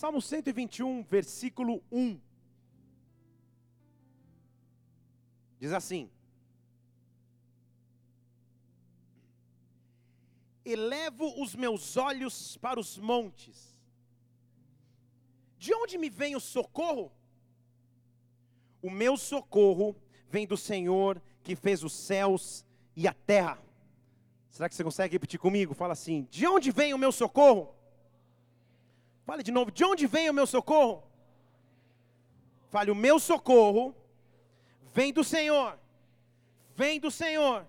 Salmo 121, versículo 1. Diz assim: Elevo os meus olhos para os montes. De onde me vem o socorro? O meu socorro vem do Senhor que fez os céus e a terra. Será que você consegue repetir comigo? Fala assim: De onde vem o meu socorro? Fale de novo: De onde vem o meu socorro? Fale: O meu socorro vem do Senhor. Vem do Senhor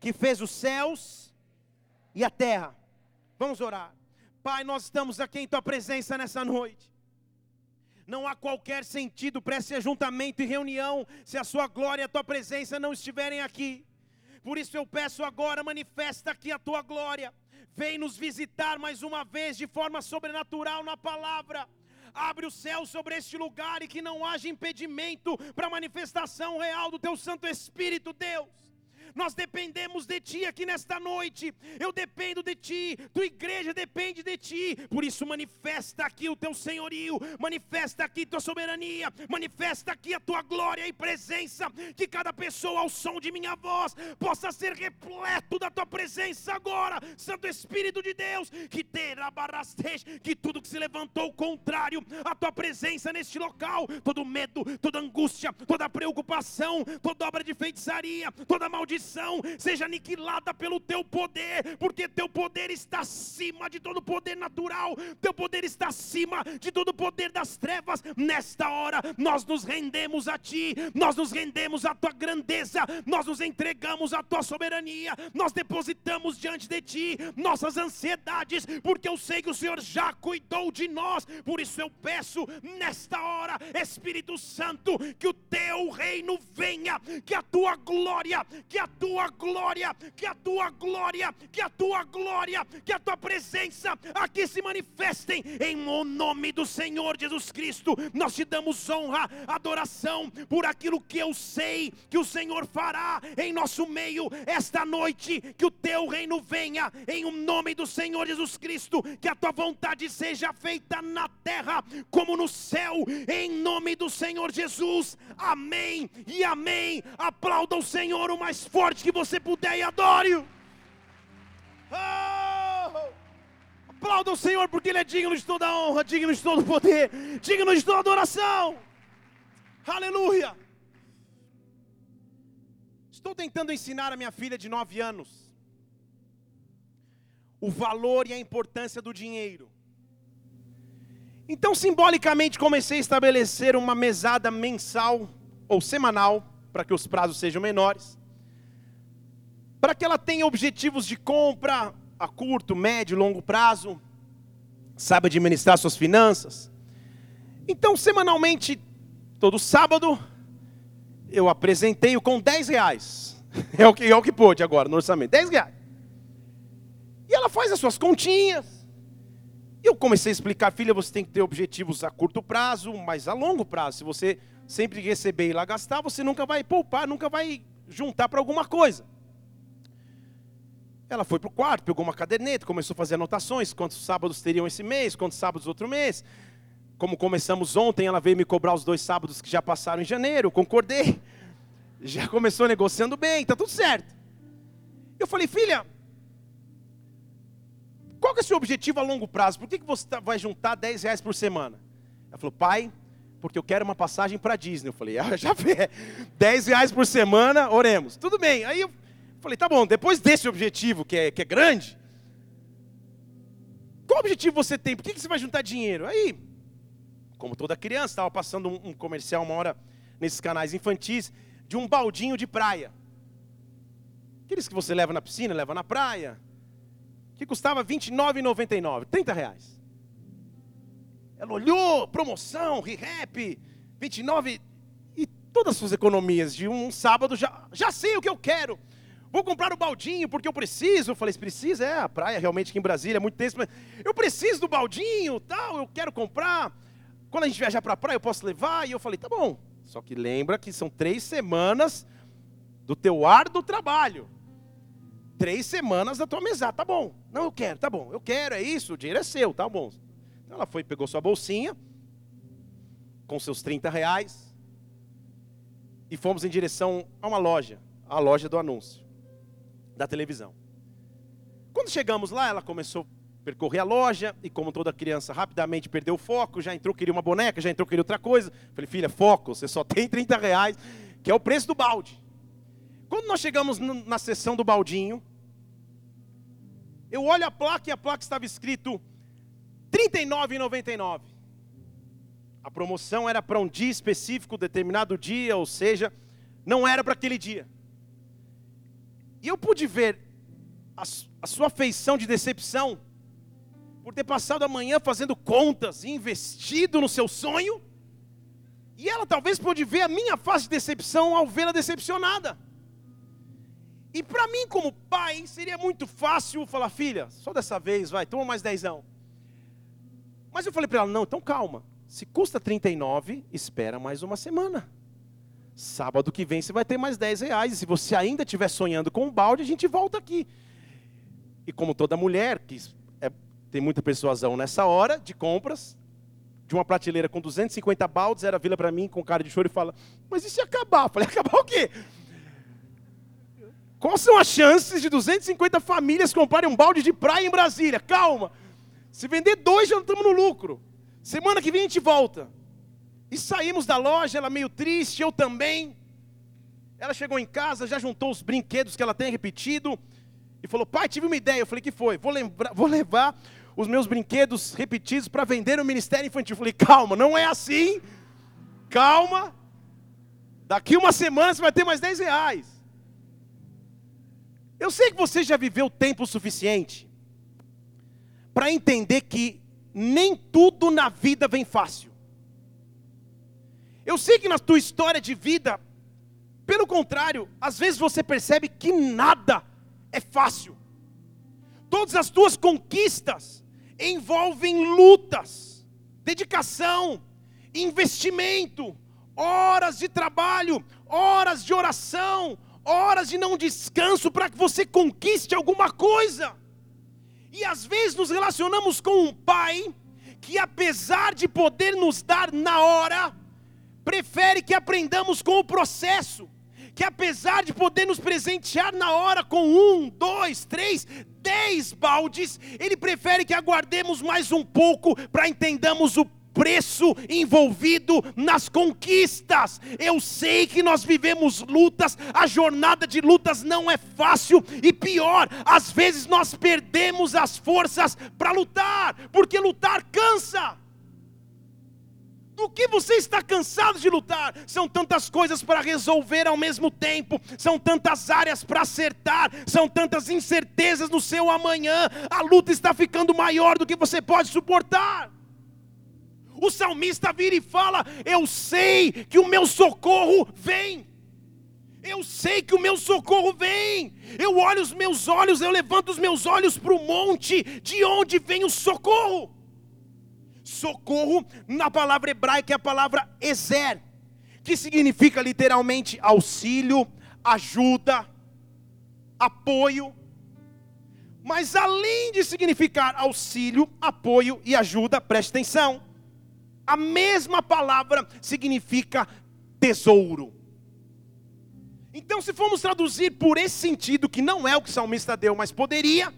que fez os céus e a terra. Vamos orar. Pai, nós estamos aqui em tua presença nessa noite. Não há qualquer sentido para esse ajuntamento e reunião se a sua glória e a tua presença não estiverem aqui. Por isso eu peço agora, manifesta aqui a tua glória. Vem nos visitar mais uma vez de forma sobrenatural na palavra. Abre o céu sobre este lugar e que não haja impedimento para a manifestação real do teu Santo Espírito, Deus. Nós dependemos de Ti aqui nesta noite. Eu dependo de Ti, tua igreja depende de Ti. Por isso, manifesta aqui o Teu senhorio, manifesta aqui Tua soberania, manifesta aqui a Tua glória e presença. Que cada pessoa, ao som de minha voz, possa ser repleto da Tua presença agora, Santo Espírito de Deus. Que terá que tudo que se levantou contrário à Tua presença neste local, todo medo, toda angústia, toda preocupação, toda obra de feitiçaria, toda maldição seja aniquilada pelo teu poder, porque teu poder está acima de todo poder natural, teu poder está acima de todo poder das trevas. Nesta hora, nós nos rendemos a ti, nós nos rendemos à tua grandeza, nós nos entregamos à tua soberania, nós depositamos diante de ti nossas ansiedades, porque eu sei que o Senhor já cuidou de nós, por isso eu peço nesta hora, Espírito Santo, que o teu reino venha, que a tua glória, que a tua glória, que a tua glória, que a tua glória, que a tua presença aqui se manifestem em nome do Senhor Jesus Cristo. Nós te damos honra, adoração por aquilo que eu sei que o Senhor fará em nosso meio esta noite. Que o teu reino venha em nome do Senhor Jesus Cristo, que a tua vontade seja feita na terra como no céu, em nome do Senhor Jesus. Amém e amém. Aplauda o Senhor o mais forte que você puder e adore-o. Oh! Aplauda o Senhor, porque Ele é digno de toda honra, digno de todo poder, digno de toda adoração. Aleluia. Estou tentando ensinar a minha filha de nove anos o valor e a importância do dinheiro. Então, simbolicamente, comecei a estabelecer uma mesada mensal ou semanal, para que os prazos sejam menores para que ela tenha objetivos de compra a curto, médio, longo prazo, saiba administrar suas finanças. Então, semanalmente, todo sábado, eu apresentei-o com 10 reais. É o, que, é o que pôde agora no orçamento, 10 reais. E ela faz as suas continhas. E eu comecei a explicar, filha, você tem que ter objetivos a curto prazo, mas a longo prazo. Se você sempre receber e lá gastar, você nunca vai poupar, nunca vai juntar para alguma coisa. Ela foi para o quarto, pegou uma caderneta, começou a fazer anotações, quantos sábados teriam esse mês, quantos sábados outro mês. Como começamos ontem, ela veio me cobrar os dois sábados que já passaram em janeiro, concordei. Já começou negociando bem, está tudo certo. Eu falei, filha, qual que é o seu objetivo a longo prazo? Por que, que você tá, vai juntar 10 reais por semana? Ela falou, pai, porque eu quero uma passagem para Disney. Eu falei, ah, já vê, 10 reais por semana, oremos. Tudo bem. Aí eu Falei, tá bom, depois desse objetivo, que é, que é grande, qual objetivo você tem? Por que, que você vai juntar dinheiro? Aí, como toda criança, estava passando um, um comercial uma hora nesses canais infantis, de um baldinho de praia. Aqueles que você leva na piscina, leva na praia. Que custava R$29,99, 30 reais. Ela olhou, promoção, re-rap, 29 e todas as suas economias de um sábado, já, já sei o que eu quero. Vou comprar o baldinho porque eu preciso. Eu falei, precisa, é a praia realmente aqui em Brasília é muito tenso, mas eu preciso do baldinho, tal, eu quero comprar. Quando a gente viajar para a praia, eu posso levar. E eu falei, tá bom. Só que lembra que são três semanas do teu ar do trabalho. Três semanas da tua mesa, tá bom. Não, eu quero, tá bom. Eu quero, é isso, o dinheiro é seu, tá bom. Ela foi, pegou sua bolsinha, com seus 30 reais, e fomos em direção a uma loja, a loja do anúncio, da televisão. Quando chegamos lá, ela começou a percorrer a loja, e como toda criança, rapidamente perdeu o foco, já entrou, queria uma boneca, já entrou, queria outra coisa. Falei, filha, foco, você só tem 30 reais, que é o preço do balde. Quando nós chegamos na seção do baldinho, eu olho a placa e a placa estava escrito R$ 39,99. A promoção era para um dia específico, determinado dia, ou seja, não era para aquele dia. E eu pude ver a, a sua feição de decepção por ter passado a manhã fazendo contas e investido no seu sonho. E ela talvez pôde ver a minha face de decepção ao vê-la decepcionada. E para mim, como pai, seria muito fácil falar, filha, só dessa vez, vai, toma mais dezão. Mas eu falei para ela, não, então calma. Se custa 39, espera mais uma semana. Sábado que vem você vai ter mais 10 reais. E se você ainda estiver sonhando com um balde, a gente volta aqui. E como toda mulher, que é, tem muita persuasão nessa hora de compras, de uma prateleira com 250 baldes, ela vira para mim com cara de choro e fala: Mas e se acabar? Eu falei: Acabar o quê? Quais são as chances de 250 famílias comprarem um balde de praia em Brasília? Calma. Se vender dois, já estamos no lucro. Semana que vem a gente volta. E saímos da loja, ela meio triste, eu também. Ela chegou em casa, já juntou os brinquedos que ela tem repetido. E falou, pai, tive uma ideia. Eu falei, que foi? Vou, vou levar os meus brinquedos repetidos para vender no Ministério Infantil. Eu falei, calma, não é assim. Calma. Daqui uma semana você vai ter mais 10 reais. Eu sei que você já viveu tempo suficiente para entender que nem tudo na vida vem fácil. Eu sei que na tua história de vida, pelo contrário, às vezes você percebe que nada é fácil. Todas as tuas conquistas envolvem lutas, dedicação, investimento, horas de trabalho, horas de oração, horas de não descanso para que você conquiste alguma coisa. E às vezes nos relacionamos com um pai que, apesar de poder nos dar na hora, prefere que aprendamos com o processo. Que apesar de poder nos presentear na hora com um, dois, três, dez baldes, ele prefere que aguardemos mais um pouco para entendamos o preço envolvido nas conquistas. Eu sei que nós vivemos lutas, a jornada de lutas não é fácil e pior, às vezes nós perdemos as forças para lutar, porque lutar cansa. Do que você está cansado de lutar? São tantas coisas para resolver ao mesmo tempo, são tantas áreas para acertar, são tantas incertezas no seu amanhã. A luta está ficando maior do que você pode suportar. O salmista vira e fala: Eu sei que o meu socorro vem. Eu sei que o meu socorro vem. Eu olho os meus olhos, eu levanto os meus olhos para o monte, de onde vem o socorro? Socorro, na palavra hebraica, é a palavra ezer, que significa literalmente auxílio, ajuda, apoio. Mas além de significar auxílio, apoio e ajuda, preste atenção a mesma palavra significa tesouro. Então, se formos traduzir por esse sentido, que não é o que o salmista deu, mas poderia,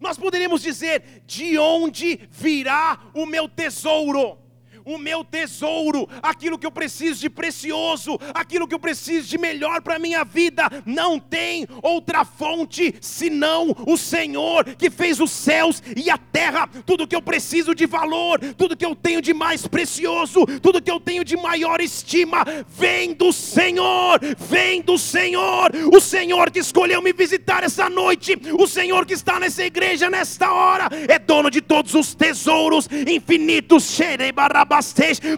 nós poderíamos dizer: de onde virá o meu tesouro? O meu tesouro, aquilo que eu preciso de precioso, aquilo que eu preciso de melhor para a minha vida, não tem outra fonte senão o Senhor que fez os céus e a terra, tudo que eu preciso de valor, tudo que eu tenho de mais precioso, tudo que eu tenho de maior estima, vem do Senhor, vem do Senhor, o Senhor que escolheu me visitar essa noite, o Senhor que está nessa igreja nesta hora, é dono de todos os tesouros infinitos, xerebarabá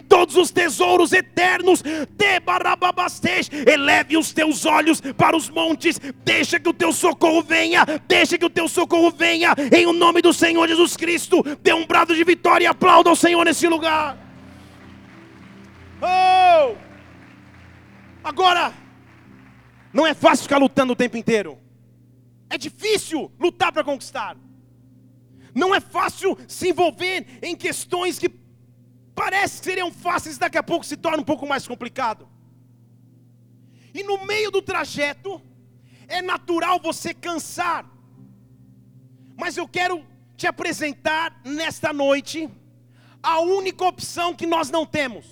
todos os tesouros eternos, de Barababastej, eleve os teus olhos para os montes, deixa que o teu socorro venha, deixa que o teu socorro venha, em o nome do Senhor Jesus Cristo, dê um brado de vitória e aplauda ao Senhor nesse lugar. Oh! Agora, não é fácil ficar lutando o tempo inteiro. É difícil lutar para conquistar. Não é fácil se envolver em questões que parece que seriam fáceis, daqui a pouco se torna um pouco mais complicado. E no meio do trajeto, é natural você cansar. Mas eu quero te apresentar nesta noite a única opção que nós não temos.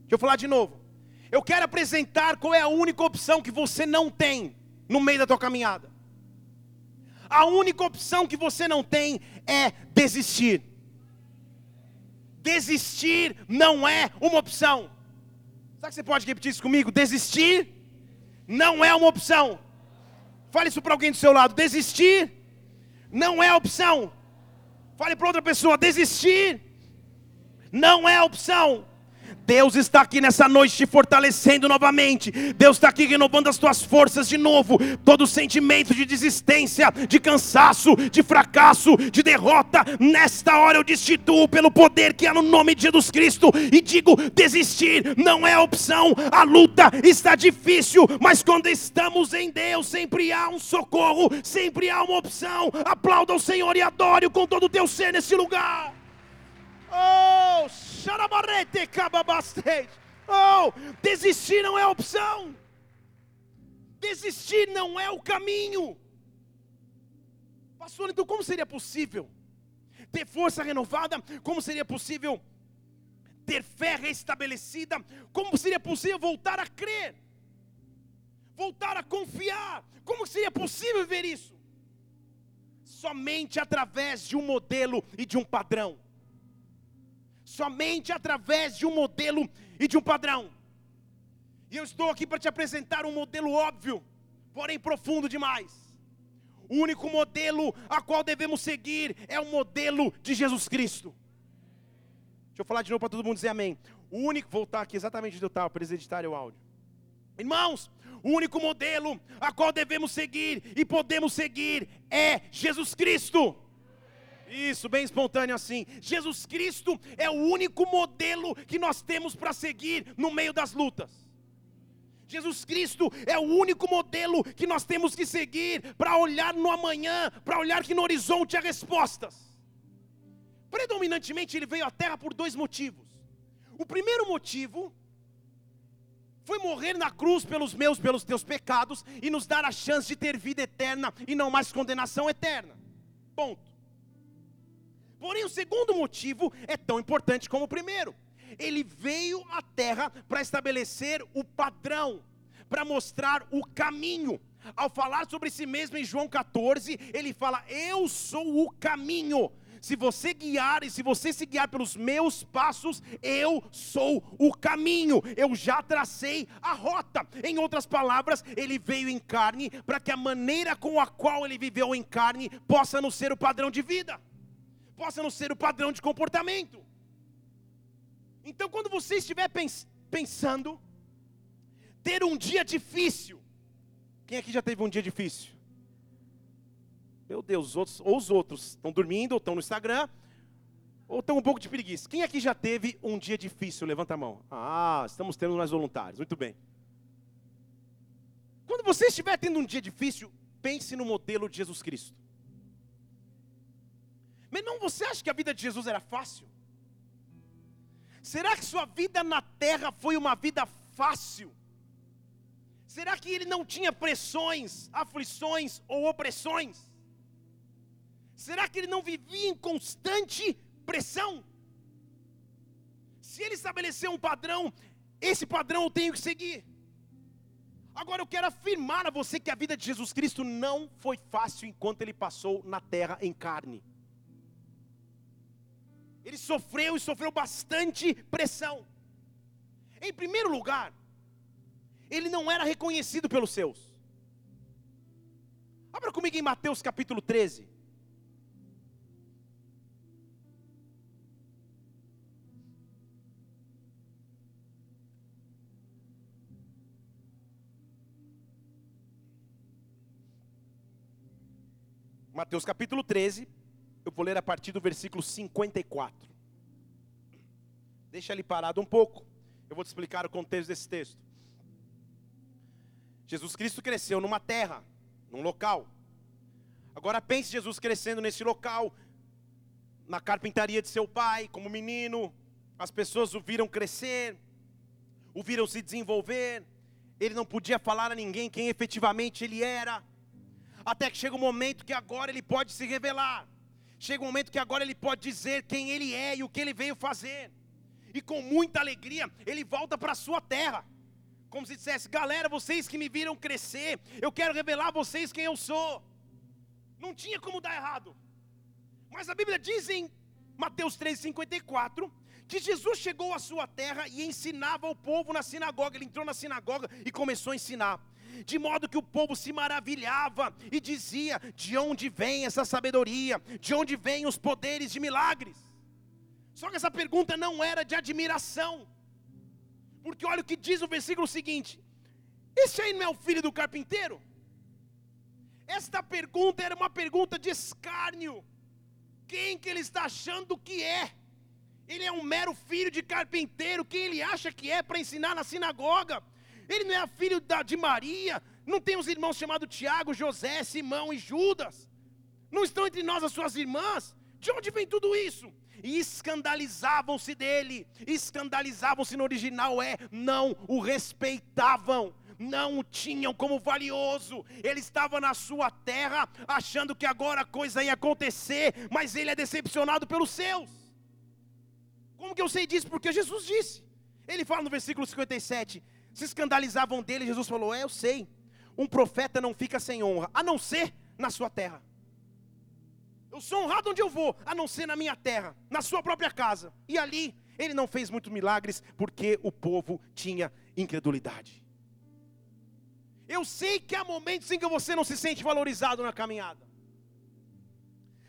Deixa eu falar de novo. Eu quero apresentar qual é a única opção que você não tem no meio da tua caminhada. A única opção que você não tem é desistir. Desistir não é uma opção. Sabe que você pode repetir isso comigo? Desistir não é uma opção. Fale isso para alguém do seu lado. Desistir não é opção. Fale para outra pessoa: desistir não é opção. Deus está aqui nessa noite te fortalecendo novamente. Deus está aqui renovando as tuas forças de novo. Todo sentimento de desistência, de cansaço, de fracasso, de derrota, nesta hora eu destituo pelo poder que há no nome de Jesus Cristo e digo: desistir não é opção. A luta está difícil, mas quando estamos em Deus, sempre há um socorro, sempre há uma opção. Aplauda o Senhor e adore-o com todo o teu ser nesse lugar. Oh. Oh, desistir não é opção. Desistir não é o caminho. Pastor, então como seria possível ter força renovada? Como seria possível ter fé restabelecida? Como seria possível voltar a crer? Voltar a confiar? Como seria possível ver isso? Somente através de um modelo e de um padrão somente através de um modelo e de um padrão. E eu estou aqui para te apresentar um modelo óbvio, porém profundo demais. O único modelo a qual devemos seguir é o modelo de Jesus Cristo. Deixa eu falar de novo para todo mundo dizer amém. O único, voltar aqui exatamente onde eu estava, para eles editarem o áudio. Irmãos, o único modelo a qual devemos seguir e podemos seguir é Jesus Cristo. Isso, bem espontâneo assim. Jesus Cristo é o único modelo que nós temos para seguir no meio das lutas. Jesus Cristo é o único modelo que nós temos que seguir para olhar no amanhã, para olhar que no horizonte há respostas. Predominantemente ele veio à terra por dois motivos. O primeiro motivo foi morrer na cruz pelos meus, pelos teus pecados e nos dar a chance de ter vida eterna e não mais condenação eterna. Ponto. Porém, o segundo motivo é tão importante como o primeiro. Ele veio à terra para estabelecer o padrão, para mostrar o caminho. Ao falar sobre si mesmo em João 14, ele fala: Eu sou o caminho. Se você guiar e se você se guiar pelos meus passos, eu sou o caminho, eu já tracei a rota. Em outras palavras, ele veio em carne para que a maneira com a qual ele viveu em carne possa nos ser o padrão de vida possa não ser o padrão de comportamento. Então, quando você estiver pens pensando ter um dia difícil, quem aqui já teve um dia difícil? Meu Deus, os outros, ou os outros estão dormindo, ou estão no Instagram, ou estão um pouco de preguiça. Quem aqui já teve um dia difícil? Levanta a mão. Ah, estamos tendo mais voluntários. Muito bem. Quando você estiver tendo um dia difícil, pense no modelo de Jesus Cristo. Mas não, você acha que a vida de Jesus era fácil? Será que sua vida na terra foi uma vida fácil? Será que ele não tinha pressões, aflições ou opressões? Será que ele não vivia em constante pressão? Se ele estabeleceu um padrão, esse padrão eu tenho que seguir. Agora eu quero afirmar a você que a vida de Jesus Cristo não foi fácil enquanto ele passou na terra em carne. Ele sofreu e sofreu bastante pressão. Em primeiro lugar, ele não era reconhecido pelos seus. Abra comigo em Mateus capítulo 13. Mateus capítulo 13, eu vou ler a partir do versículo 54. Deixa ele parado um pouco. Eu vou te explicar o contexto desse texto. Jesus Cristo cresceu numa terra, num local. Agora pense Jesus crescendo nesse local, na carpintaria de seu pai, como menino. As pessoas o viram crescer, o viram se desenvolver. Ele não podia falar a ninguém quem efetivamente ele era. Até que chega um momento que agora ele pode se revelar. Chega um momento que agora ele pode dizer quem ele é e o que ele veio fazer. E com muita alegria, ele volta para a sua terra. Como se dissesse: Galera, vocês que me viram crescer, eu quero revelar a vocês quem eu sou. Não tinha como dar errado. Mas a Bíblia diz em Mateus 3,54 que Jesus chegou à sua terra e ensinava o povo na sinagoga. Ele entrou na sinagoga e começou a ensinar. De modo que o povo se maravilhava e dizia: De onde vem essa sabedoria? De onde vêm os poderes de milagres? Só que essa pergunta não era de admiração, porque olha o que diz o versículo seguinte: Esse aí não é o filho do carpinteiro? Esta pergunta era uma pergunta de escárnio. Quem que ele está achando que é? Ele é um mero filho de carpinteiro. Quem ele acha que é para ensinar na sinagoga? Ele não é filho da, de Maria. Não tem os irmãos chamados Tiago, José, Simão e Judas. Não estão entre nós as suas irmãs. De onde vem tudo isso? E escandalizavam-se dele. Escandalizavam-se no original é não o respeitavam não o tinham como valioso. Ele estava na sua terra, achando que agora a coisa ia acontecer, mas ele é decepcionado pelos seus. Como que eu sei disso? Porque Jesus disse. Ele fala no versículo 57: se escandalizavam dele, Jesus falou: É, eu sei. Um profeta não fica sem honra, a não ser na sua terra. Eu sou honrado onde eu vou, a não ser na minha terra, na sua própria casa. E ali ele não fez muitos milagres porque o povo tinha incredulidade. Eu sei que há momentos em que você não se sente valorizado na caminhada.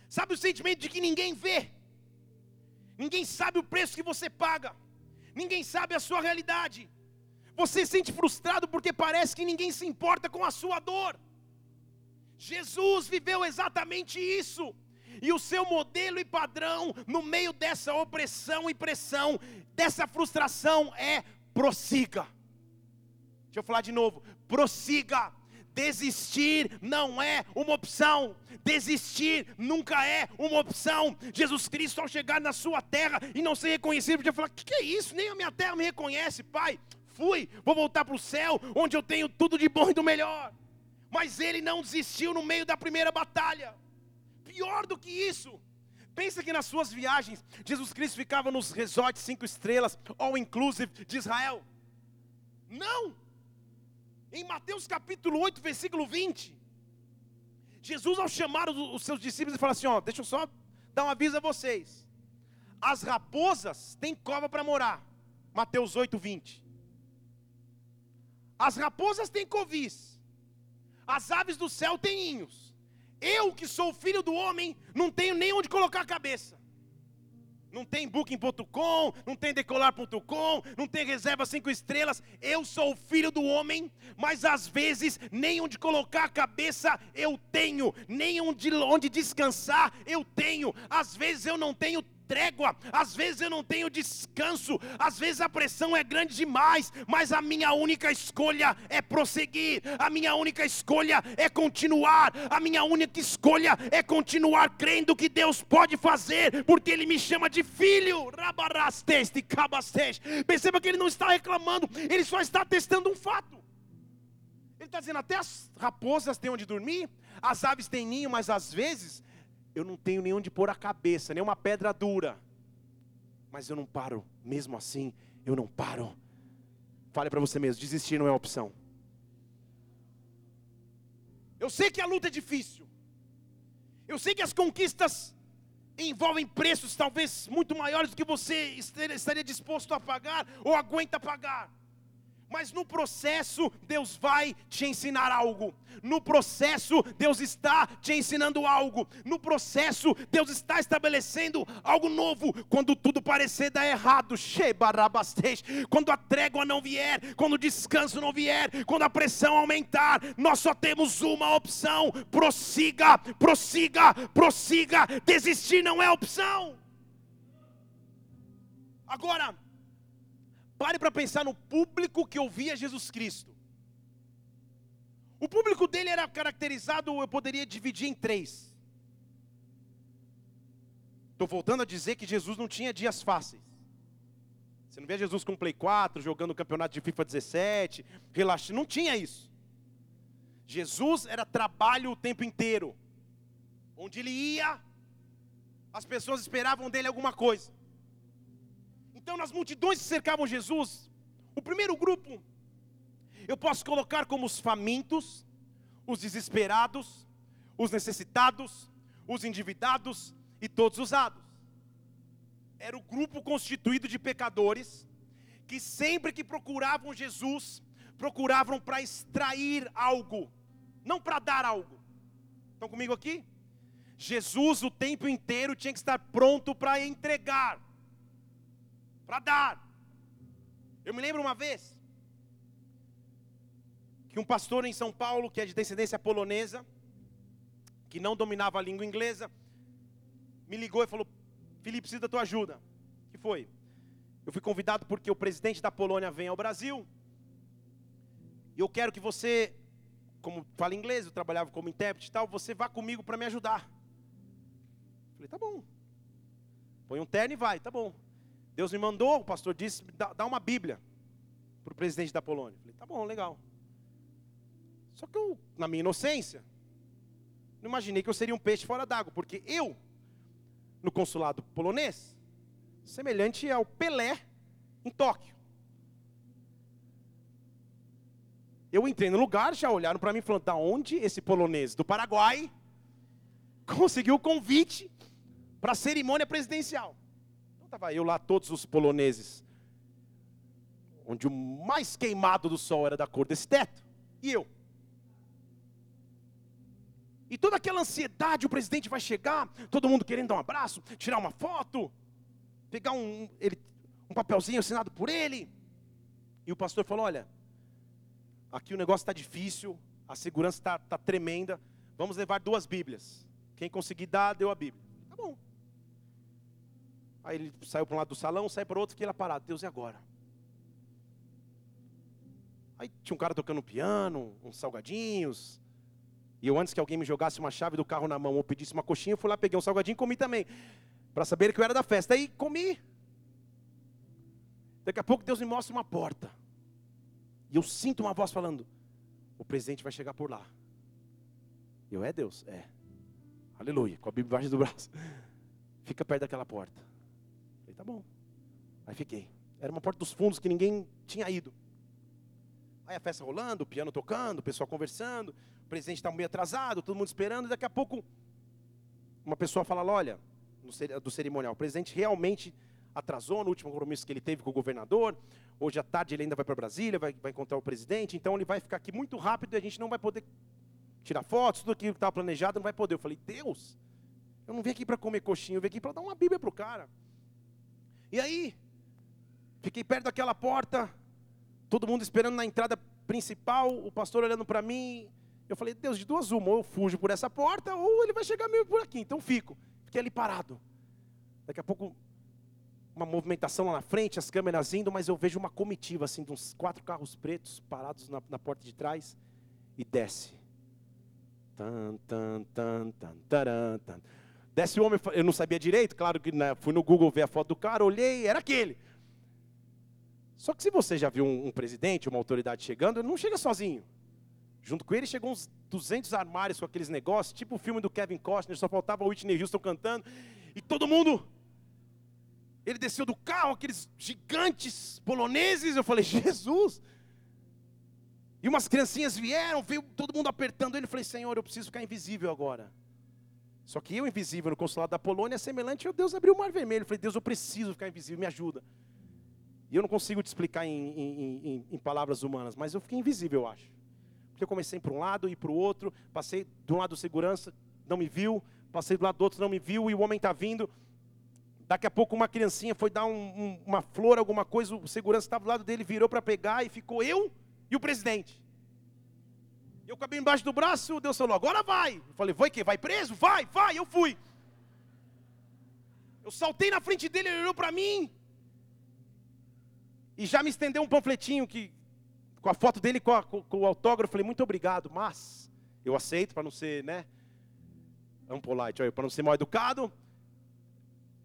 Sabe o sentimento de que ninguém vê, ninguém sabe o preço que você paga, ninguém sabe a sua realidade. Você se sente frustrado porque parece que ninguém se importa com a sua dor. Jesus viveu exatamente isso. E o seu modelo e padrão no meio dessa opressão e pressão, dessa frustração é prossiga. Deixa eu falar de novo prossiga. Desistir não é uma opção. Desistir nunca é uma opção. Jesus Cristo, ao chegar na sua terra e não ser reconhecido, podia falar: que, que é isso? Nem a minha terra me reconhece, Pai. Fui, vou voltar para o céu, onde eu tenho tudo de bom e do melhor. Mas ele não desistiu no meio da primeira batalha. Pior do que isso, pensa que nas suas viagens, Jesus Cristo ficava nos resorts cinco estrelas, all inclusive de Israel. Não! Em Mateus capítulo 8, versículo 20, Jesus, ao chamar os seus discípulos, ele fala assim: Ó, deixa eu só dar um aviso a vocês. As raposas têm cova para morar. Mateus 8, 20. As raposas têm covis. As aves do céu têm ninhos. Eu, que sou filho do homem, não tenho nem onde colocar a cabeça. Não tem booking.com, não tem decolar.com, não tem reserva cinco estrelas. Eu sou filho do homem, mas às vezes nem onde colocar a cabeça eu tenho, nem onde, onde descansar eu tenho. Às vezes eu não tenho trégua, às vezes eu não tenho descanso, às vezes a pressão é grande demais, mas a minha única escolha é prosseguir, a minha única escolha é continuar, a minha única escolha é continuar crendo que Deus pode fazer, porque Ele me chama de filho. Perceba que Ele não está reclamando, Ele só está testando um fato. Ele está dizendo: até as raposas têm onde dormir, as aves têm ninho, mas às vezes eu não tenho nem onde pôr a cabeça, nem uma pedra dura. Mas eu não paro, mesmo assim, eu não paro. Fale para você mesmo, desistir não é opção. Eu sei que a luta é difícil. Eu sei que as conquistas envolvem preços talvez muito maiores do que você estaria disposto a pagar ou aguenta pagar. Mas no processo, Deus vai te ensinar algo. No processo, Deus está te ensinando algo. No processo, Deus está estabelecendo algo novo. Quando tudo parecer dar errado, quando a trégua não vier, quando o descanso não vier, quando a pressão aumentar, nós só temos uma opção: prossiga, prossiga, prossiga. Desistir não é opção. Agora, Pare para pensar no público que ouvia Jesus Cristo. O público dele era caracterizado, eu poderia dividir em três. Estou voltando a dizer que Jesus não tinha dias fáceis. Você não vê Jesus com Play 4, jogando o campeonato de FIFA 17, relaxando. Não tinha isso. Jesus era trabalho o tempo inteiro. Onde ele ia, as pessoas esperavam dele alguma coisa. Então, nas multidões que cercavam Jesus, o primeiro grupo eu posso colocar como os famintos, os desesperados, os necessitados, os endividados e todos usados. Era o grupo constituído de pecadores que sempre que procuravam Jesus, procuravam para extrair algo, não para dar algo. Estão comigo aqui? Jesus o tempo inteiro tinha que estar pronto para entregar, para dar. Eu me lembro uma vez, que um pastor em São Paulo, que é de descendência polonesa, que não dominava a língua inglesa, me ligou e falou: Felipe, preciso da tua ajuda. que foi? Eu fui convidado porque o presidente da Polônia vem ao Brasil. E eu quero que você, como fala inglês, eu trabalhava como intérprete e tal, você vá comigo para me ajudar. Falei, tá bom. Põe um terno e vai, tá bom. Deus me mandou, o pastor disse, dá, dá uma Bíblia para o presidente da Polônia. Falei, tá bom, legal. Só que eu, na minha inocência, não imaginei que eu seria um peixe fora d'água, porque eu, no consulado polonês, semelhante ao Pelé em Tóquio. Eu entrei no lugar, já olharam para mim falando: da onde esse polonês do Paraguai conseguiu o convite para a cerimônia presidencial? Estava eu lá, todos os poloneses, onde o mais queimado do sol era da cor desse teto, e eu. E toda aquela ansiedade, o presidente vai chegar, todo mundo querendo dar um abraço, tirar uma foto, pegar um, ele, um papelzinho assinado por ele. E o pastor falou: Olha, aqui o negócio está difícil, a segurança está tá tremenda, vamos levar duas Bíblias. Quem conseguir dar, deu a Bíblia. Tá bom. Aí ele saiu para um lado do salão, saiu para o outro, fiquei lá parado. Deus, e agora? Aí tinha um cara tocando piano, uns salgadinhos, e eu, antes que alguém me jogasse uma chave do carro na mão ou pedisse uma coxinha, eu fui lá, peguei um salgadinho e comi também. Para saber que eu era da festa. Aí comi. Daqui a pouco Deus me mostra uma porta. E eu sinto uma voz falando: O presidente vai chegar por lá. Eu, é Deus? É. Aleluia. Com a Bíblia embaixo do braço. Fica perto daquela porta. Tá bom. Aí fiquei. Era uma porta dos fundos que ninguém tinha ido. Aí a festa rolando, o piano tocando, o pessoal conversando, o presidente está meio atrasado, todo mundo esperando, daqui a pouco uma pessoa fala, olha, do cerimonial, o presidente realmente atrasou no último compromisso que ele teve com o governador, hoje à tarde ele ainda vai para Brasília, vai, vai encontrar o presidente, então ele vai ficar aqui muito rápido e a gente não vai poder tirar fotos, tudo aquilo que estava planejado não vai poder. Eu falei, Deus, eu não vim aqui para comer coxinha, eu vim aqui para dar uma Bíblia para o cara. E aí, fiquei perto daquela porta, todo mundo esperando na entrada principal, o pastor olhando para mim. Eu falei, Deus, de duas uma, ou eu fujo por essa porta, ou ele vai chegar meio por aqui. Então fico. Fiquei ali parado. Daqui a pouco, uma movimentação lá na frente, as câmeras indo, mas eu vejo uma comitiva, assim, de uns quatro carros pretos parados na, na porta de trás, e desce. Tan, tan, tan, tan, taran, tan. Desce o homem, eu não sabia direito, claro que né, fui no Google ver a foto do cara, olhei, era aquele. Só que se você já viu um, um presidente, uma autoridade chegando, ele não chega sozinho. Junto com ele chegou uns 200 armários com aqueles negócios, tipo o filme do Kevin Costner, só faltava Whitney Houston cantando, e todo mundo. Ele desceu do carro, aqueles gigantes poloneses, eu falei, Jesus! E umas criancinhas vieram, veio todo mundo apertando ele, eu falei, Senhor, eu preciso ficar invisível agora. Só que eu, invisível no consulado da Polônia, semelhante ao Deus abriu o mar vermelho. Eu falei, Deus, eu preciso ficar invisível, me ajuda. E eu não consigo te explicar em, em, em, em palavras humanas, mas eu fiquei invisível, eu acho. Porque eu comecei para um lado e para o outro, passei de um lado segurança, não me viu, passei do lado do outro, não me viu, e o homem está vindo. Daqui a pouco uma criancinha foi dar um, um, uma flor, alguma coisa, o segurança estava do lado dele, virou para pegar e ficou eu e o presidente. Eu acabei embaixo do braço, Deus falou, agora vai. Eu falei, vai que? Vai preso? Vai, vai, eu fui. Eu saltei na frente dele, ele olhou para mim, e já me estendeu um panfletinho que com a foto dele com, a, com, com o autógrafo. Eu falei, muito obrigado, mas eu aceito para não ser, né? Unpolite, para não ser mal educado.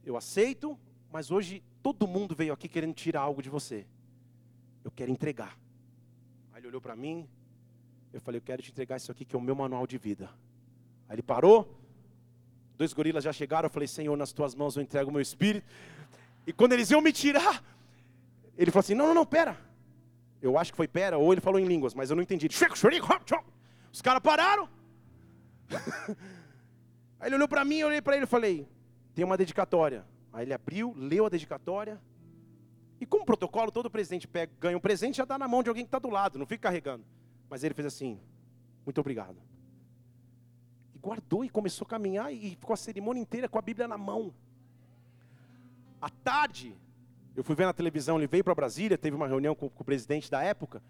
Eu aceito, mas hoje todo mundo veio aqui querendo tirar algo de você. Eu quero entregar. Aí ele olhou para mim. Eu falei, eu quero te entregar isso aqui que é o meu manual de vida. Aí ele parou. Dois gorilas já chegaram. Eu falei, Senhor, nas tuas mãos eu entrego o meu espírito. E quando eles iam me tirar, ele falou assim: Não, não, não, pera. Eu acho que foi pera, ou ele falou em línguas, mas eu não entendi. Os caras pararam. Aí ele olhou para mim, eu olhei para ele e falei: Tem uma dedicatória. Aí ele abriu, leu a dedicatória. E como protocolo, todo presidente pega, ganha um presente já dá na mão de alguém que está do lado, não fica carregando. Mas ele fez assim: Muito obrigado. E guardou e começou a caminhar e ficou a cerimônia inteira com a Bíblia na mão. À tarde, eu fui ver na televisão, ele veio para Brasília, teve uma reunião com, com, o presidente da época.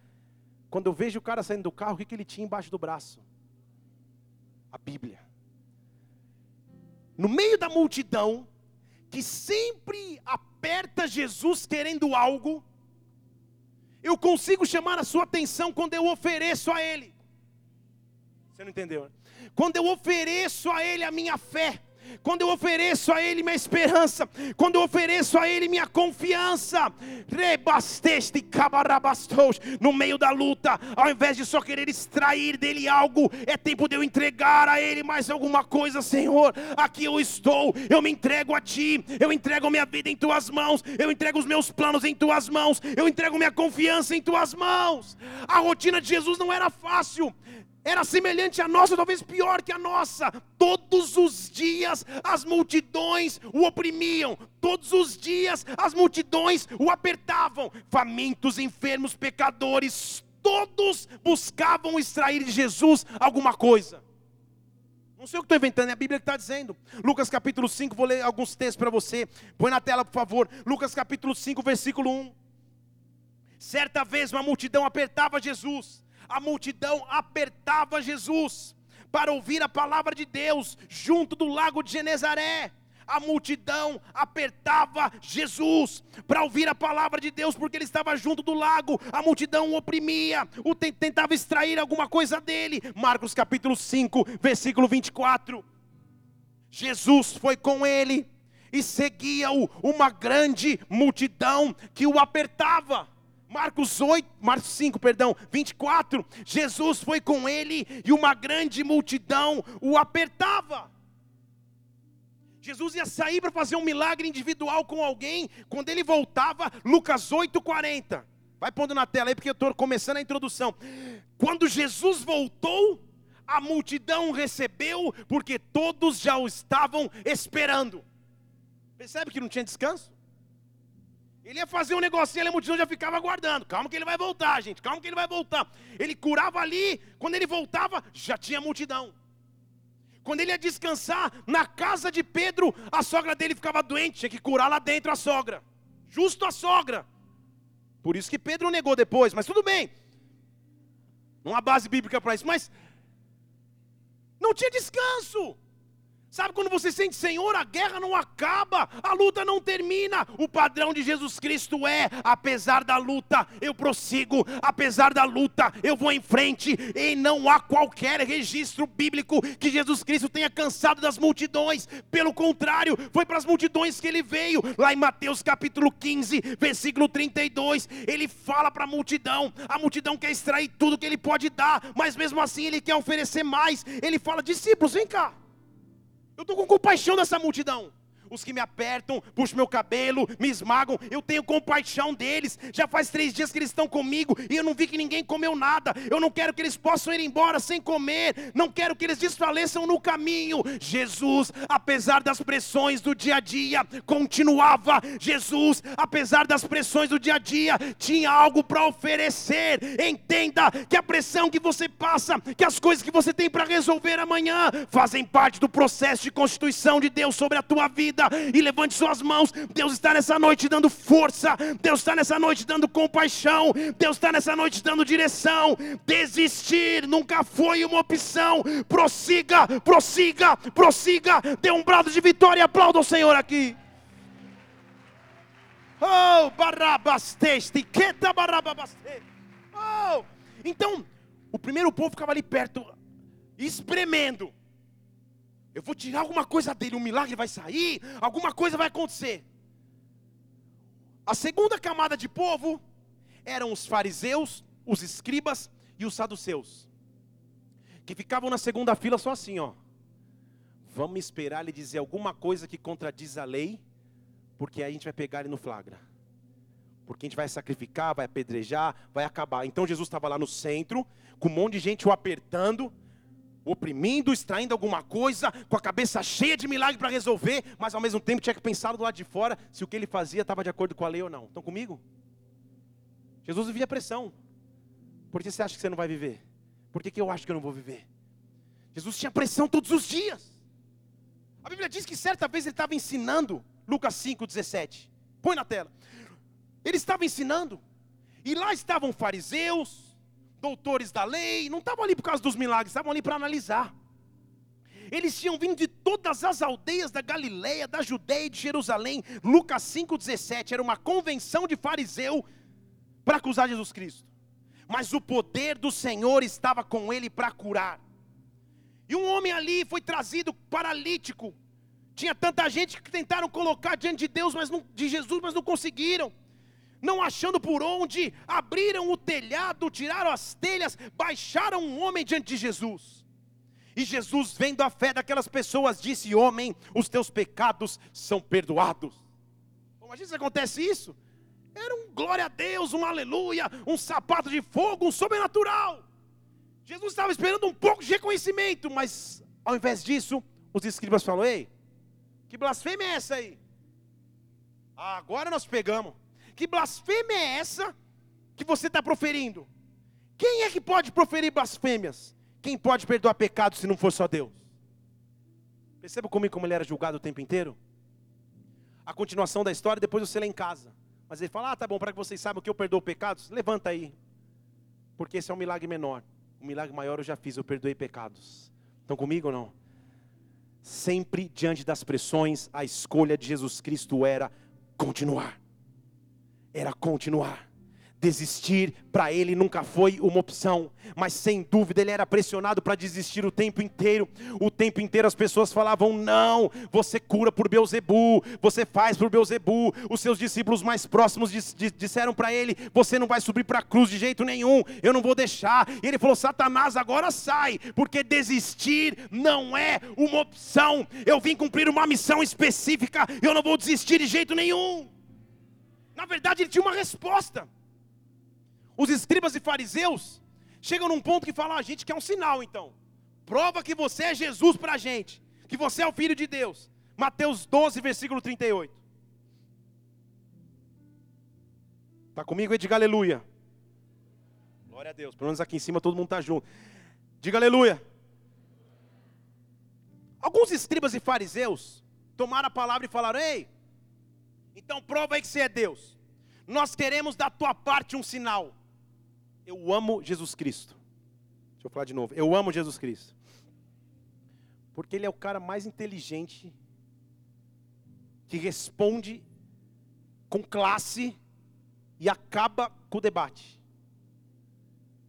Quando eu vejo o cara saindo do carro, o que, que ele tinha embaixo do braço? A Bíblia. No meio da multidão, que sempre aperta Jesus querendo algo, eu consigo chamar a sua atenção quando eu ofereço a Ele. Você não entendeu? Né? Quando eu ofereço a Ele a minha fé quando eu ofereço a Ele minha esperança, quando eu ofereço a Ele minha confiança, rebasteste cabarabastos, no meio da luta, ao invés de só querer extrair dele algo, é tempo de eu entregar a Ele mais alguma coisa, Senhor. Aqui eu estou, eu me entrego a Ti, eu entrego minha vida em Tuas mãos, eu entrego os meus planos em Tuas mãos, eu entrego minha confiança em Tuas mãos. A rotina de Jesus não era fácil, era semelhante à nossa, talvez pior que a nossa. Todos os dias as multidões o oprimiam, todos os dias as multidões o apertavam. Famintos, enfermos, pecadores, todos buscavam extrair de Jesus alguma coisa. Não sei o que estou inventando, é a Bíblia que está dizendo. Lucas capítulo 5, vou ler alguns textos para você. Põe na tela, por favor. Lucas capítulo 5, versículo 1. Certa vez uma multidão apertava Jesus a multidão apertava Jesus para ouvir a palavra de Deus junto do lago de Genezaré. A multidão apertava Jesus para ouvir a palavra de Deus, porque ele estava junto do lago. A multidão o oprimia, o tentava extrair alguma coisa dele. Marcos capítulo 5, versículo 24. Jesus foi com ele e seguia-o uma grande multidão que o apertava. Marcos 8, Marcos 5, perdão, 24, Jesus foi com ele e uma grande multidão o apertava. Jesus ia sair para fazer um milagre individual com alguém, quando ele voltava, Lucas 8:40. Vai pondo na tela aí porque eu estou começando a introdução. Quando Jesus voltou, a multidão recebeu, porque todos já o estavam esperando. Percebe que não tinha descanso? Ele ia fazer um negocinho, a multidão já ficava aguardando. Calma que ele vai voltar, gente. Calma que ele vai voltar. Ele curava ali, quando ele voltava, já tinha multidão. Quando ele ia descansar na casa de Pedro, a sogra dele ficava doente, tinha que curar lá dentro a sogra. Justo a sogra. Por isso que Pedro negou depois, mas tudo bem. Não há base bíblica para isso, mas não tinha descanso. Sabe quando você sente, Senhor, a guerra não acaba, a luta não termina. O padrão de Jesus Cristo é: apesar da luta, eu prossigo, apesar da luta, eu vou em frente. E não há qualquer registro bíblico que Jesus Cristo tenha cansado das multidões. Pelo contrário, foi para as multidões que ele veio. Lá em Mateus capítulo 15, versículo 32, ele fala para a multidão: a multidão quer extrair tudo que ele pode dar, mas mesmo assim ele quer oferecer mais. Ele fala: discípulos, vem cá. Eu estou com compaixão dessa multidão os que me apertam, puxam meu cabelo, me esmagam, eu tenho compaixão deles. Já faz três dias que eles estão comigo e eu não vi que ninguém comeu nada. Eu não quero que eles possam ir embora sem comer, não quero que eles desfaleçam no caminho. Jesus, apesar das pressões do dia a dia, continuava. Jesus, apesar das pressões do dia a dia, tinha algo para oferecer. Entenda que a pressão que você passa, que as coisas que você tem para resolver amanhã, fazem parte do processo de constituição de Deus sobre a tua vida vida e levante suas mãos. Deus está nessa noite dando força, Deus está nessa noite dando compaixão, Deus está nessa noite dando direção. Desistir nunca foi uma opção. Prossiga, prossiga, prossiga. Dê um brado de vitória e aplauda o Senhor aqui. Oh, barabasteste, queta barababaste. Oh, Então, o primeiro povo ficava ali perto, espremendo. Eu vou tirar alguma coisa dele, um milagre vai sair, alguma coisa vai acontecer. A segunda camada de povo eram os fariseus, os escribas e os saduceus, que ficavam na segunda fila só assim, ó. Vamos esperar ele dizer alguma coisa que contradiz a lei, porque aí a gente vai pegar ele no flagra. Porque a gente vai sacrificar, vai apedrejar, vai acabar. Então Jesus estava lá no centro, com um monte de gente o apertando, oprimindo, extraindo alguma coisa, com a cabeça cheia de milagre para resolver, mas ao mesmo tempo tinha que pensar do lado de fora se o que ele fazia estava de acordo com a lei ou não. Estão comigo? Jesus vivia pressão. Por que você acha que você não vai viver? Por que, que eu acho que eu não vou viver? Jesus tinha pressão todos os dias. A Bíblia diz que certa vez ele estava ensinando, Lucas 5,17. Põe na tela. Ele estava ensinando, e lá estavam fariseus, doutores da lei, não estavam ali por causa dos milagres, estavam ali para analisar. Eles tinham vindo de todas as aldeias da Galileia, da Judeia e de Jerusalém. Lucas 5,17 era uma convenção de fariseu para acusar Jesus Cristo. Mas o poder do Senhor estava com ele para curar. E um homem ali foi trazido paralítico. Tinha tanta gente que tentaram colocar diante de Deus, mas não, de Jesus, mas não conseguiram. Não achando por onde, abriram o telhado, tiraram as telhas, baixaram um homem diante de Jesus. E Jesus, vendo a fé daquelas pessoas, disse: Homem, os teus pecados são perdoados. Imagina se acontece isso. Era um glória a Deus, um aleluia, um sapato de fogo, um sobrenatural. Jesus estava esperando um pouco de reconhecimento, mas ao invés disso, os escribas falaram: Ei, que blasfêmia é essa aí? Ah, agora nós pegamos. Que blasfêmia é essa que você está proferindo? Quem é que pode proferir blasfêmias? Quem pode perdoar pecados se não for só Deus? Perceba comigo como ele era julgado o tempo inteiro? A continuação da história, depois você lê em casa. Mas ele fala: Ah, tá bom, para que vocês saibam que eu perdoo pecados, levanta aí. Porque esse é um milagre menor. Um milagre maior eu já fiz, eu perdoei pecados. Estão comigo ou não? Sempre diante das pressões, a escolha de Jesus Cristo era continuar. Era continuar. Desistir para ele nunca foi uma opção, mas sem dúvida ele era pressionado para desistir o tempo inteiro. O tempo inteiro as pessoas falavam: "Não, você cura por Beuzebu, você faz por Beuzebu". Os seus discípulos mais próximos disseram para ele: "Você não vai subir para a cruz de jeito nenhum, eu não vou deixar". E ele falou: "Satanás, agora sai, porque desistir não é uma opção. Eu vim cumprir uma missão específica, eu não vou desistir de jeito nenhum". Na verdade, ele tinha uma resposta. Os escribas e fariseus chegam num ponto que falam: ah, a gente quer um sinal então. Prova que você é Jesus para a gente, que você é o Filho de Deus. Mateus 12, versículo 38. Está comigo aí? Diga aleluia. Glória a Deus. Pelo menos aqui em cima todo mundo está junto. Diga aleluia. Alguns escribas e fariseus tomaram a palavra e falaram: Ei, então prova aí que você é Deus. Nós queremos da tua parte um sinal. Eu amo Jesus Cristo. Deixa eu falar de novo. Eu amo Jesus Cristo. Porque ele é o cara mais inteligente que responde com classe e acaba com o debate.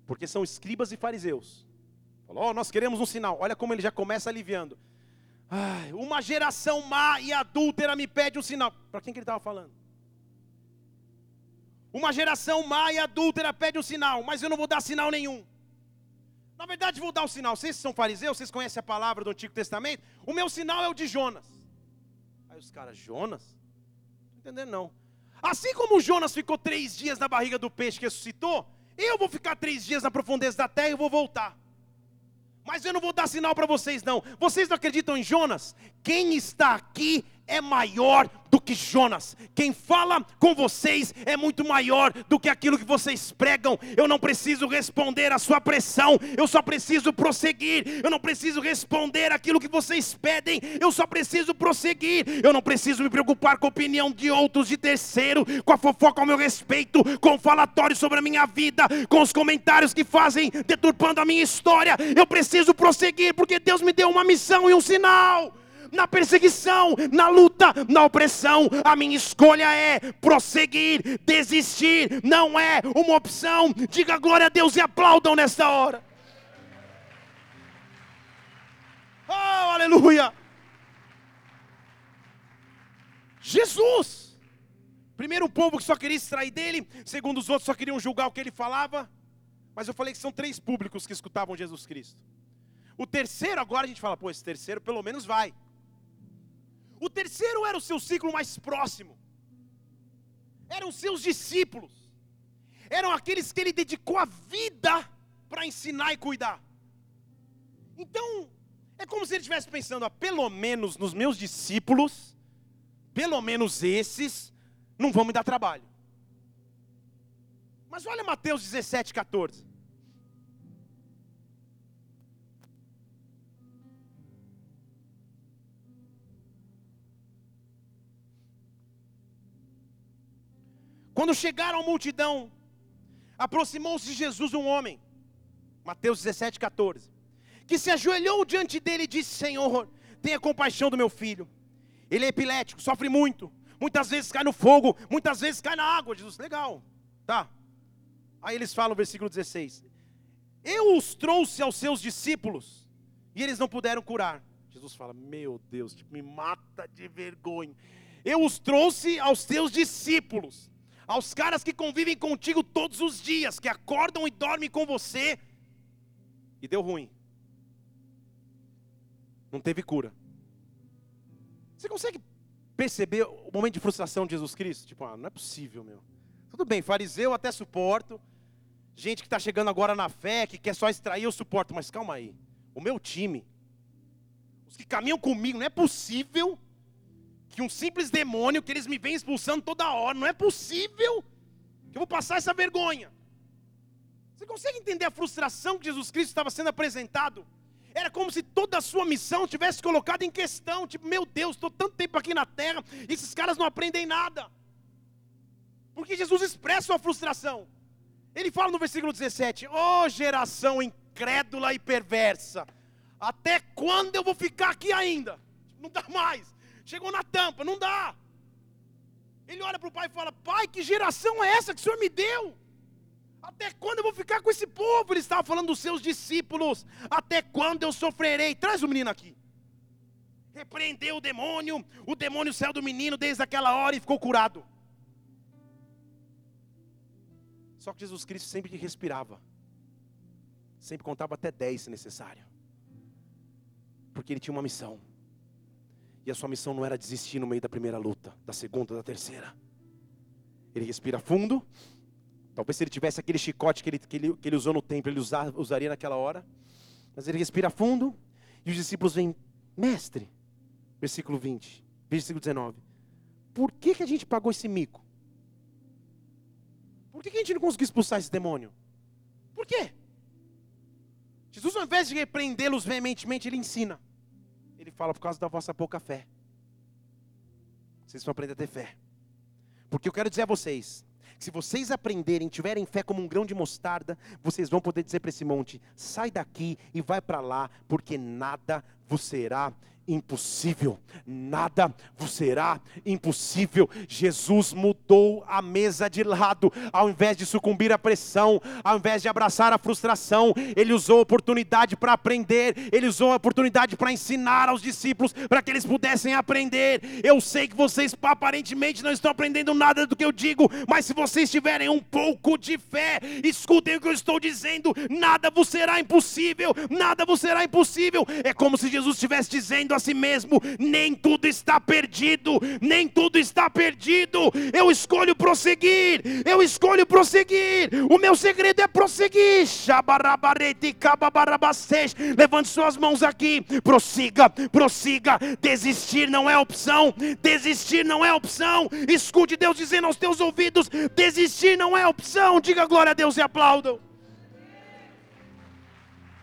Porque são escribas e fariseus. Falou, oh, nós queremos um sinal. Olha como ele já começa aliviando. Ai, uma geração má e adúltera me pede um sinal. Para quem que ele estava falando? Uma geração má e adúltera pede um sinal, mas eu não vou dar sinal nenhum. Na verdade, vou dar um sinal. Vocês são fariseus, vocês conhecem a palavra do Antigo Testamento? O meu sinal é o de Jonas. Aí os caras, Jonas? Não entendendo não. Assim como Jonas ficou três dias na barriga do peixe que ressuscitou, eu vou ficar três dias na profundeza da terra e vou voltar. Mas eu não vou dar sinal para vocês, não. Vocês não acreditam em Jonas? Quem está aqui é maior do que Jonas. Quem fala com vocês é muito maior do que aquilo que vocês pregam. Eu não preciso responder à sua pressão, eu só preciso prosseguir. Eu não preciso responder aquilo que vocês pedem, eu só preciso prosseguir. Eu não preciso me preocupar com a opinião de outros, de terceiro, com a fofoca ao meu respeito, com o falatório sobre a minha vida, com os comentários que fazem deturpando a minha história. Eu preciso prosseguir porque Deus me deu uma missão e um sinal. Na perseguição, na luta, na opressão. A minha escolha é prosseguir, desistir, não é uma opção. Diga glória a Deus e aplaudam nesta hora. Oh, aleluia! Jesus! Primeiro, um povo que só queria extrair dele, segundo os outros, só queriam julgar o que ele falava. Mas eu falei que são três públicos que escutavam Jesus Cristo. O terceiro, agora a gente fala, pô, esse terceiro pelo menos vai. O terceiro era o seu ciclo mais próximo, eram seus discípulos, eram aqueles que ele dedicou a vida para ensinar e cuidar. Então, é como se ele estivesse pensando, ah, pelo menos nos meus discípulos, pelo menos esses, não vão me dar trabalho. Mas olha Mateus 17, 14. Quando chegaram à multidão, aproximou-se de Jesus um homem, Mateus 17, 14, que se ajoelhou diante dele e disse: Senhor, tenha compaixão do meu filho. Ele é epilético, sofre muito, muitas vezes cai no fogo, muitas vezes cai na água. Jesus, legal, tá. Aí eles falam, versículo 16: Eu os trouxe aos seus discípulos e eles não puderam curar. Jesus fala: Meu Deus, me mata de vergonha. Eu os trouxe aos teus discípulos aos caras que convivem contigo todos os dias, que acordam e dormem com você, e deu ruim. Não teve cura. Você consegue perceber o momento de frustração de Jesus Cristo? Tipo, ah, não é possível, meu. Tudo bem, fariseu até suporto. Gente que está chegando agora na fé, que quer só extrair, eu suporto. Mas calma aí. O meu time, os que caminham comigo, não é possível que um simples demônio que eles me vêm expulsando toda hora, não é possível que eu vou passar essa vergonha. Você consegue entender a frustração que Jesus Cristo estava sendo apresentado? Era como se toda a sua missão tivesse colocado em questão. Tipo, meu Deus, estou tanto tempo aqui na terra, e esses caras não aprendem nada. Porque Jesus expressa sua frustração. Ele fala no versículo 17: Ó oh, geração incrédula e perversa, até quando eu vou ficar aqui ainda? Não dá mais. Chegou na tampa, não dá. Ele olha para o pai e fala: Pai, que geração é essa que o Senhor me deu? Até quando eu vou ficar com esse povo? Ele estava falando dos seus discípulos. Até quando eu sofrerei? Traz o menino aqui. Repreendeu o demônio. O demônio saiu do menino desde aquela hora e ficou curado. Só que Jesus Cristo sempre respirava. Sempre contava até 10 se necessário. Porque ele tinha uma missão. E a sua missão não era desistir no meio da primeira luta, da segunda, da terceira. Ele respira fundo. Talvez se ele tivesse aquele chicote que ele, que ele, que ele usou no templo, ele usar, usaria naquela hora. Mas ele respira fundo. E os discípulos vêm, mestre, versículo 20, versículo 19. Por que, que a gente pagou esse mico? Por que, que a gente não conseguiu expulsar esse demônio? Por quê? Jesus, ao invés de repreendê-los veementemente, ele ensina. Ele fala por causa da vossa pouca fé. Vocês vão aprender a ter fé. Porque eu quero dizer a vocês, se vocês aprenderem, tiverem fé como um grão de mostarda, vocês vão poder dizer para esse monte: sai daqui e vai para lá, porque nada vos será impossível, nada vos será impossível. Jesus mudou a mesa de lado, ao invés de sucumbir à pressão, ao invés de abraçar a frustração, ele usou a oportunidade para aprender, ele usou a oportunidade para ensinar aos discípulos, para que eles pudessem aprender. Eu sei que vocês aparentemente não estão aprendendo nada do que eu digo, mas se vocês tiverem um pouco de fé, escutem o que eu estou dizendo: nada vos será impossível, nada vos será impossível. É como se Jesus estivesse dizendo a si mesmo: nem tudo está perdido, nem tudo está perdido. Eu escolho prosseguir, eu escolho prosseguir. O meu segredo é prosseguir. Levante suas mãos aqui, prossiga, prossiga. Desistir não é opção, desistir não é opção. Escute Deus dizendo aos teus ouvidos: desistir não é opção. Diga glória a Deus e aplaudam.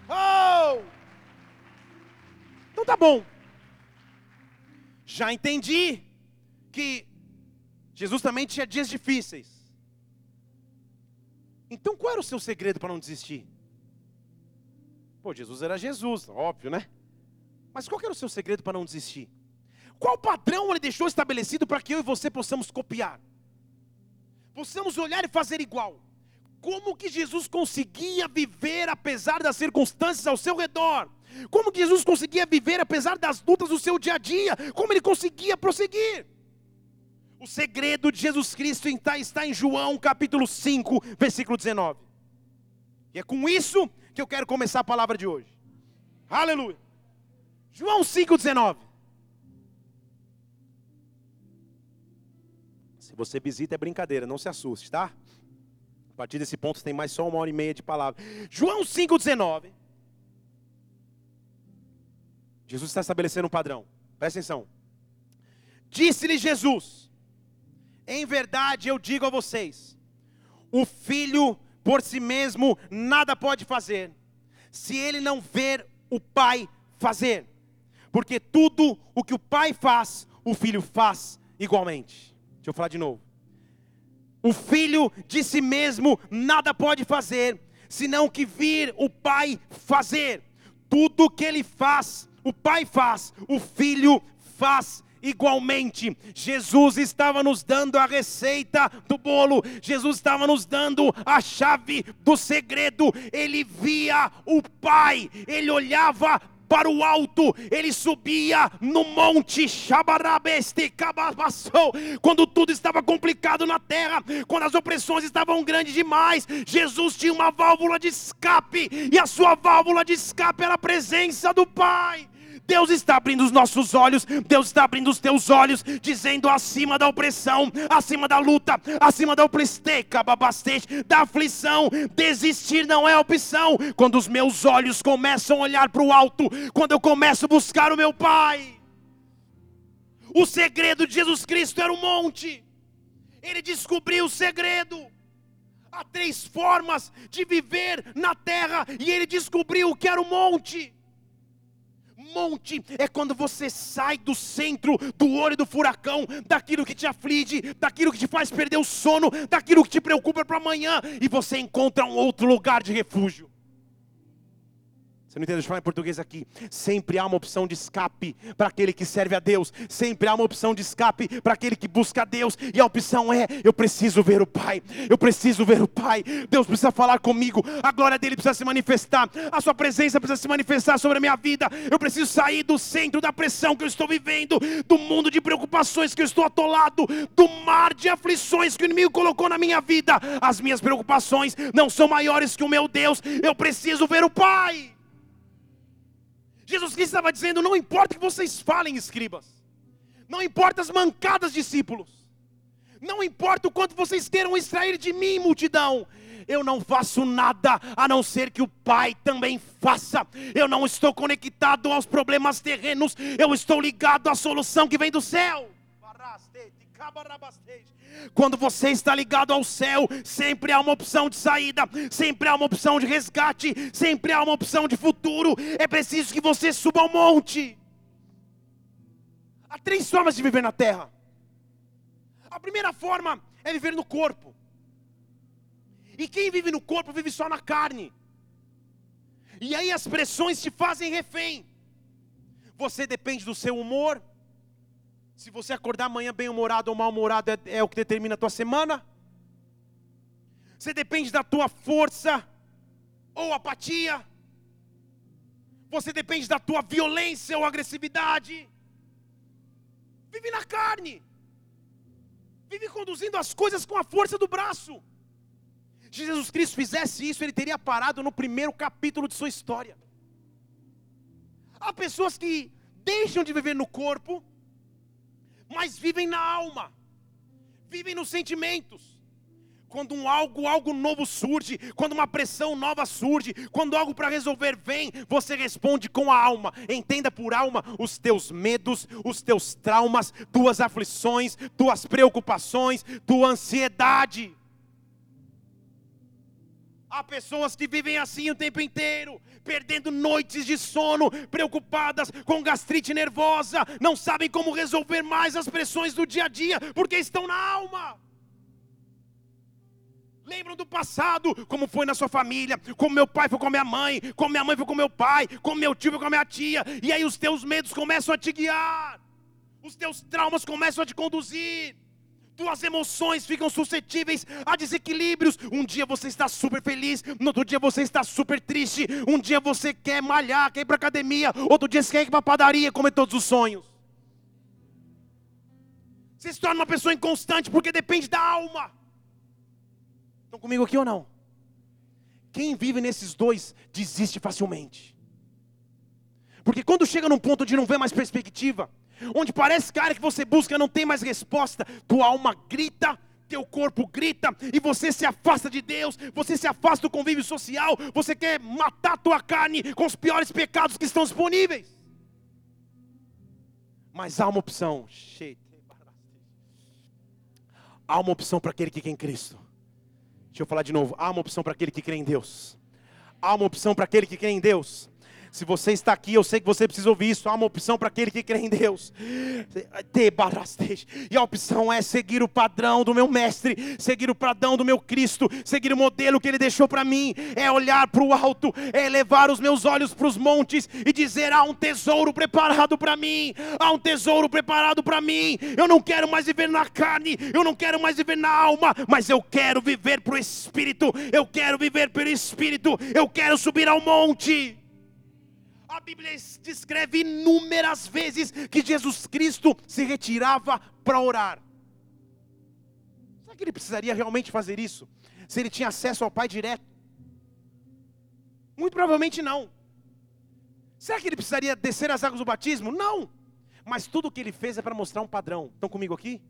Oh! Então tá bom. Já entendi que Jesus também tinha dias difíceis. Então qual era o seu segredo para não desistir? Pô, Jesus era Jesus, óbvio, né? Mas qual era o seu segredo para não desistir? Qual padrão ele deixou estabelecido para que eu e você possamos copiar? Possamos olhar e fazer igual. Como que Jesus conseguia viver apesar das circunstâncias ao seu redor? Como que Jesus conseguia viver apesar das lutas do seu dia a dia? Como ele conseguia prosseguir? O segredo de Jesus Cristo está em João capítulo 5, versículo 19. E é com isso que eu quero começar a palavra de hoje. Aleluia. João 5, 19. Se você visita é brincadeira, não se assuste, tá? A partir desse ponto tem mais só uma hora e meia de palavra. João 5, 19. Jesus está estabelecendo um padrão. Presta atenção. Disse-lhe Jesus: Em verdade eu digo a vocês, o filho por si mesmo nada pode fazer, se ele não ver o pai fazer. Porque tudo o que o pai faz, o filho faz igualmente. Deixa eu falar de novo. O filho de si mesmo nada pode fazer, senão que vir o pai fazer. Tudo que ele faz, o pai faz, o filho faz igualmente. Jesus estava nos dando a receita do bolo, Jesus estava nos dando a chave do segredo. Ele via o Pai, ele olhava para o alto, ele subia no monte quando tudo estava complicado na terra, quando as opressões estavam grandes demais, Jesus tinha uma válvula de escape, e a sua válvula de escape era a presença do Pai. Deus está abrindo os nossos olhos, Deus está abrindo os teus olhos, dizendo acima da opressão, acima da luta, acima da opresteca, babastete, da aflição, desistir não é opção. Quando os meus olhos começam a olhar para o alto, quando eu começo a buscar o meu Pai. O segredo de Jesus Cristo era o monte. Ele descobriu o segredo. Há três formas de viver na terra e ele descobriu que era o monte monte é quando você sai do centro do olho do furacão, daquilo que te aflige, daquilo que te faz perder o sono, daquilo que te preocupa para amanhã, e você encontra um outro lugar de refúgio. Você não entende? Deixa eu falar em português aqui. Sempre há uma opção de escape para aquele que serve a Deus. Sempre há uma opção de escape para aquele que busca a Deus. E a opção é: eu preciso ver o Pai. Eu preciso ver o Pai. Deus precisa falar comigo. A glória dele precisa se manifestar. A sua presença precisa se manifestar sobre a minha vida. Eu preciso sair do centro da pressão que eu estou vivendo, do mundo de preocupações que eu estou atolado, do mar de aflições que o inimigo colocou na minha vida. As minhas preocupações não são maiores que o meu Deus. Eu preciso ver o Pai. Jesus Cristo estava dizendo: não importa o que vocês falem, escribas, não importa as mancadas, discípulos, não importa o quanto vocês queiram extrair de mim, multidão, eu não faço nada a não ser que o Pai também faça. Eu não estou conectado aos problemas terrenos, eu estou ligado à solução que vem do céu. Quando você está ligado ao céu, sempre há uma opção de saída, sempre há uma opção de resgate, sempre há uma opção de futuro. É preciso que você suba ao monte. Há três formas de viver na terra. A primeira forma é viver no corpo. E quem vive no corpo vive só na carne. E aí as pressões te fazem refém. Você depende do seu humor, se você acordar amanhã bem-humorado ou mal-humorado é, é o que determina a tua semana. Você depende da tua força ou apatia. Você depende da tua violência ou agressividade. Vive na carne. Vive conduzindo as coisas com a força do braço. Se Jesus Cristo fizesse isso, ele teria parado no primeiro capítulo de sua história. Há pessoas que deixam de viver no corpo mas vivem na alma, vivem nos sentimentos. Quando um algo, algo novo surge, quando uma pressão nova surge, quando algo para resolver vem, você responde com a alma. Entenda por alma os teus medos, os teus traumas, tuas aflições, tuas preocupações, tua ansiedade. Há pessoas que vivem assim o tempo inteiro, perdendo noites de sono, preocupadas com gastrite nervosa, não sabem como resolver mais as pressões do dia a dia, porque estão na alma. Lembram do passado, como foi na sua família, como meu pai foi com a minha mãe, como minha mãe foi com meu pai, como meu tio foi com a minha tia, e aí os teus medos começam a te guiar. os teus traumas começam a te conduzir. Tuas emoções ficam suscetíveis a desequilíbrios. Um dia você está super feliz, no outro dia você está super triste. Um dia você quer malhar, quer ir para academia, outro dia você quer ir para padaria comer todos os sonhos. Você se torna uma pessoa inconstante porque depende da alma. Estão comigo aqui ou não? Quem vive nesses dois desiste facilmente. Porque quando chega num ponto onde não vê mais perspectiva, onde parece que a área que você busca não tem mais resposta, tua alma grita, teu corpo grita e você se afasta de Deus, você se afasta do convívio social, você quer matar tua carne com os piores pecados que estão disponíveis. Mas há uma opção. Há uma opção para aquele que quer em Cristo. Deixa eu falar de novo. Há uma opção para aquele que crê em Deus. Há uma opção para aquele que crê em Deus. Se você está aqui, eu sei que você precisa ouvir isso. Há uma opção para aquele que crê em Deus. E a opção é seguir o padrão do meu mestre, seguir o padrão do meu Cristo, seguir o modelo que ele deixou para mim. É olhar para o alto, é elevar os meus olhos para os montes e dizer: há um tesouro preparado para mim. Há um tesouro preparado para mim. Eu não quero mais viver na carne, eu não quero mais viver na alma, mas eu quero viver para o Espírito. Eu quero viver pelo Espírito. Eu quero subir ao monte. A Bíblia descreve inúmeras vezes que Jesus Cristo se retirava para orar. Será que ele precisaria realmente fazer isso? Se ele tinha acesso ao Pai direto? Muito provavelmente não. Será que ele precisaria descer as águas do batismo? Não. Mas tudo o que ele fez é para mostrar um padrão. Estão comigo aqui?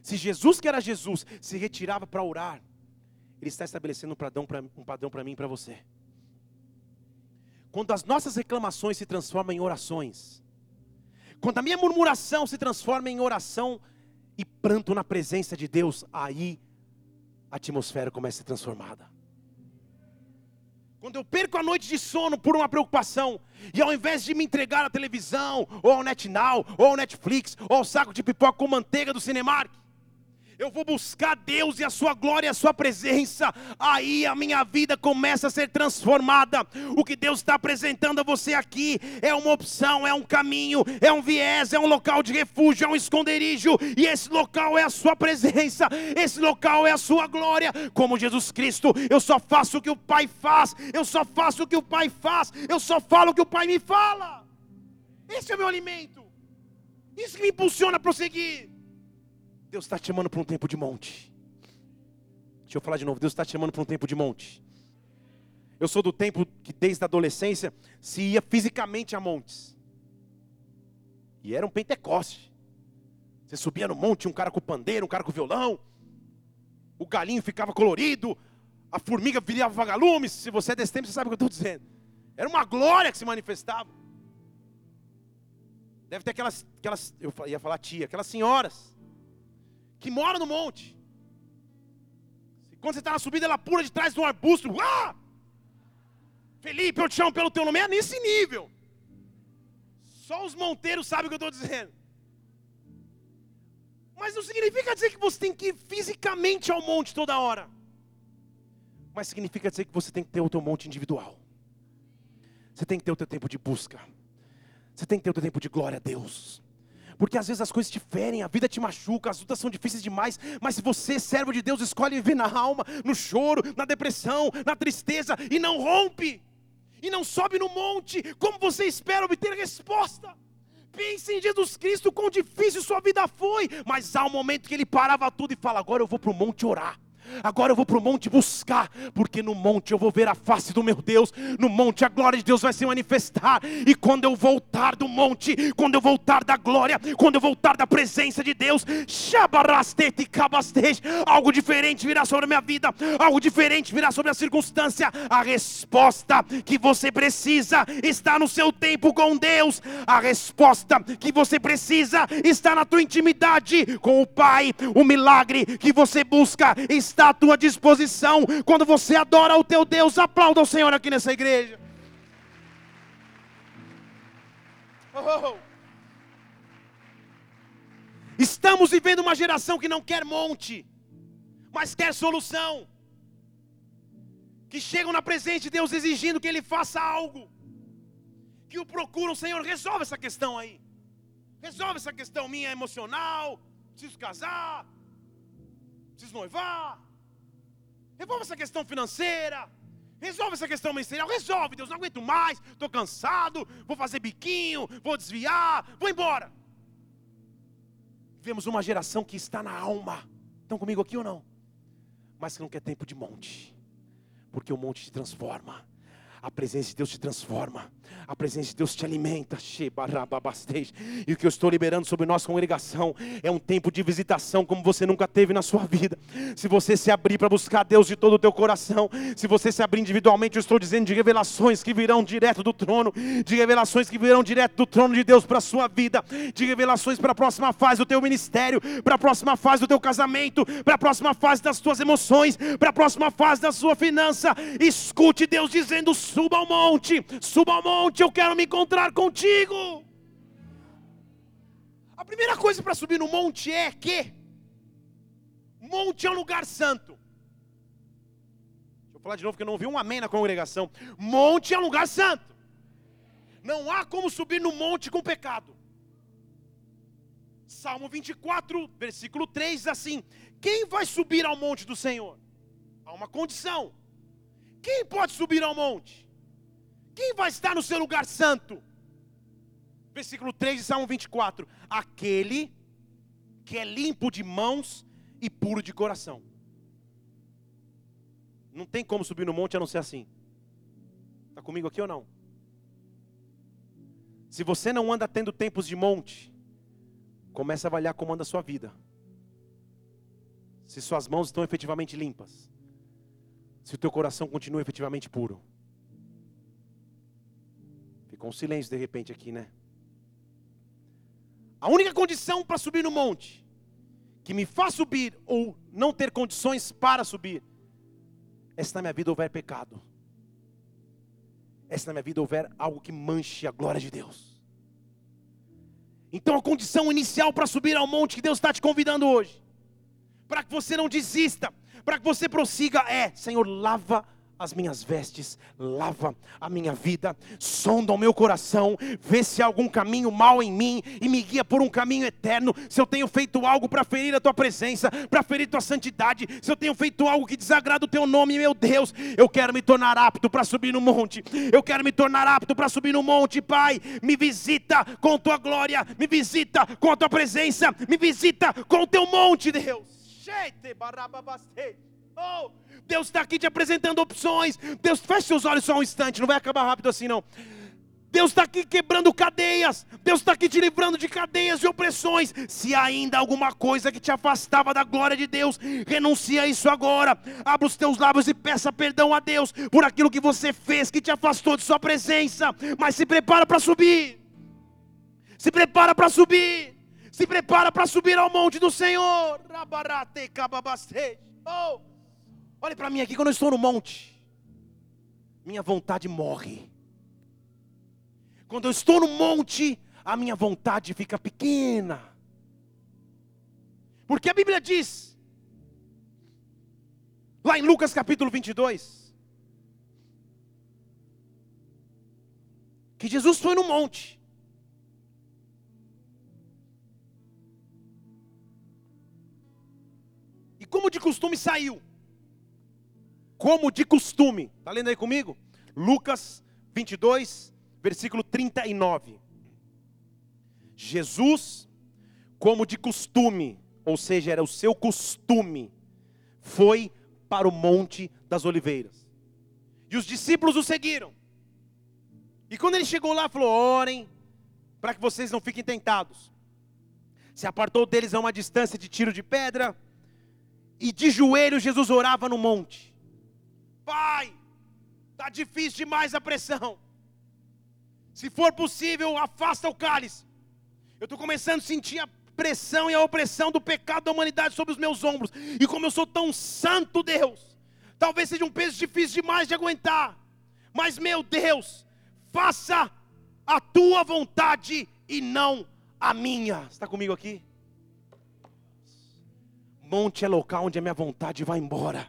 Se Jesus, que era Jesus, se retirava para orar, ele está estabelecendo um padrão para mim e para você. Quando as nossas reclamações se transformam em orações, quando a minha murmuração se transforma em oração e pranto na presença de Deus, aí a atmosfera começa a ser transformada. Quando eu perco a noite de sono por uma preocupação, e ao invés de me entregar à televisão, ou ao NetNow, ou ao Netflix, ou ao saco de pipoca com manteiga do Cinemark, eu vou buscar Deus e a Sua glória a Sua presença, aí a minha vida começa a ser transformada. O que Deus está apresentando a você aqui é uma opção, é um caminho, é um viés, é um local de refúgio, é um esconderijo, e esse local é a Sua presença, esse local é a Sua glória. Como Jesus Cristo, eu só faço o que o Pai faz, eu só faço o que o Pai faz, eu só falo o que o Pai me fala. Esse é o meu alimento, isso que me impulsiona a prosseguir. Deus está te chamando para um tempo de monte. Deixa eu falar de novo. Deus está te chamando para um tempo de monte. Eu sou do tempo que desde a adolescência se ia fisicamente a montes. E era um pentecoste. Você subia no monte, um cara com pandeiro, um cara com violão. O galinho ficava colorido. A formiga virava vagalumes. Se você é desse tempo, você sabe o que eu estou dizendo. Era uma glória que se manifestava. Deve ter aquelas, aquelas, eu ia falar tia, aquelas senhoras que mora no monte. Quando você está na subida, ela pula de trás de um arbusto. Ah! Felipe, eu te chamo pelo teu nome. É nesse nível. Só os monteiros sabem o que eu estou dizendo. Mas não significa dizer que você tem que ir fisicamente ao monte toda hora. Mas significa dizer que você tem que ter o teu monte individual. Você tem que ter o teu tempo de busca. Você tem que ter o teu tempo de glória a Deus. Porque às vezes as coisas te ferem, a vida te machuca, as lutas são difíceis demais, mas se você, servo de Deus, escolhe viver na alma, no choro, na depressão, na tristeza, e não rompe, e não sobe no monte, como você espera obter resposta? Pense em Jesus Cristo, quão difícil sua vida foi, mas há um momento que ele parava tudo e fala: Agora eu vou para o monte orar. Agora eu vou para o monte buscar, porque no monte eu vou ver a face do meu Deus, no monte a glória de Deus vai se manifestar, e quando eu voltar do monte, quando eu voltar da glória, quando eu voltar da presença de Deus, algo diferente virá sobre a minha vida, algo diferente virá sobre a circunstância. A resposta que você precisa está no seu tempo com Deus, a resposta que você precisa está na tua intimidade com o Pai, o milagre que você busca está está à tua disposição. Quando você adora o teu Deus, aplauda o Senhor aqui nessa igreja. Oh. Estamos vivendo uma geração que não quer monte, mas quer solução. Que chegam na presença de Deus exigindo que Ele faça algo. Que o procuram, Senhor, resolve essa questão aí. Resolve essa questão minha emocional. Preciso casar. Preciso noivar. Resolve essa questão financeira. Resolve essa questão ministerial. Resolve, Deus. Não aguento mais. Estou cansado. Vou fazer biquinho. Vou desviar. Vou embora. Vemos uma geração que está na alma. Estão comigo aqui ou não? Mas que não quer tempo de monte. Porque o monte te transforma. A presença de Deus te transforma. A presença de Deus te alimenta. E o que eu estou liberando sobre nossa congregação é um tempo de visitação como você nunca teve na sua vida. Se você se abrir para buscar Deus de todo o teu coração, se você se abrir individualmente, eu estou dizendo de revelações que virão direto do trono, de revelações que virão direto do trono de Deus para a sua vida, de revelações para a próxima fase do teu ministério, para a próxima fase do teu casamento, para a próxima fase das tuas emoções, para a próxima fase da sua finança. Escute Deus dizendo: suba ao monte, suba ao monte, eu quero me encontrar contigo. A primeira coisa para subir no monte é que monte é um lugar santo. Deixa eu falar de novo que eu não ouvi um amém na congregação. Monte é um lugar santo. Não há como subir no monte com pecado. Salmo 24, versículo 3 diz assim: Quem vai subir ao monte do Senhor? Há uma condição. Quem pode subir ao monte? Quem vai estar no seu lugar santo? Versículo 3 de Salmo 24: Aquele que é limpo de mãos e puro de coração. Não tem como subir no monte a não ser assim. Está comigo aqui ou não? Se você não anda tendo tempos de monte, comece a avaliar como anda a sua vida. Se suas mãos estão efetivamente limpas. Se o teu coração continua efetivamente puro. Ficou um silêncio de repente aqui, né? A única condição para subir no monte, que me faz subir ou não ter condições para subir, é se na minha vida houver pecado. É se na minha vida houver algo que manche a glória de Deus. Então a condição inicial para subir ao monte que Deus está te convidando hoje, para que você não desista, para que você prossiga, é: Senhor, lava as minhas vestes, lava a minha vida, sonda o meu coração, vê se há algum caminho mal em mim e me guia por um caminho eterno. Se eu tenho feito algo para ferir a tua presença, para ferir tua santidade, se eu tenho feito algo que desagrada o teu nome, meu Deus, eu quero me tornar apto para subir no monte. Eu quero me tornar apto para subir no monte, Pai. Me visita com tua glória, me visita com a tua presença, me visita com o teu monte, Deus. Oh, Deus está aqui te apresentando opções. Deus, feche seus olhos só um instante, não vai acabar rápido assim não. Deus está aqui quebrando cadeias. Deus está aqui te livrando de cadeias e opressões. Se ainda alguma coisa que te afastava da glória de Deus, renuncia a isso agora. Abra os teus lábios e peça perdão a Deus por aquilo que você fez que te afastou de Sua presença. Mas se prepara para subir. Se prepara para subir. Se prepara para subir ao monte do Senhor. Oh. Olhe para mim aqui quando eu estou no monte. Minha vontade morre. Quando eu estou no monte, a minha vontade fica pequena. Porque a Bíblia diz, lá em Lucas capítulo 22, que Jesus foi no monte. Como de costume saiu como de costume. Está lendo aí comigo? Lucas 22, versículo 39. Jesus, como de costume, ou seja, era o seu costume, foi para o Monte das Oliveiras. E os discípulos o seguiram. E quando ele chegou lá, falou: Orem, para que vocês não fiquem tentados. Se apartou deles a uma distância de tiro de pedra, e de joelhos Jesus orava no monte. Pai, está difícil demais a pressão. Se for possível, afasta o cálice. Eu estou começando a sentir a pressão e a opressão do pecado da humanidade sobre os meus ombros. E como eu sou tão santo, Deus, talvez seja um peso difícil demais de aguentar. Mas, meu Deus, faça a tua vontade e não a minha. Está comigo aqui? Monte é local onde a minha vontade vai embora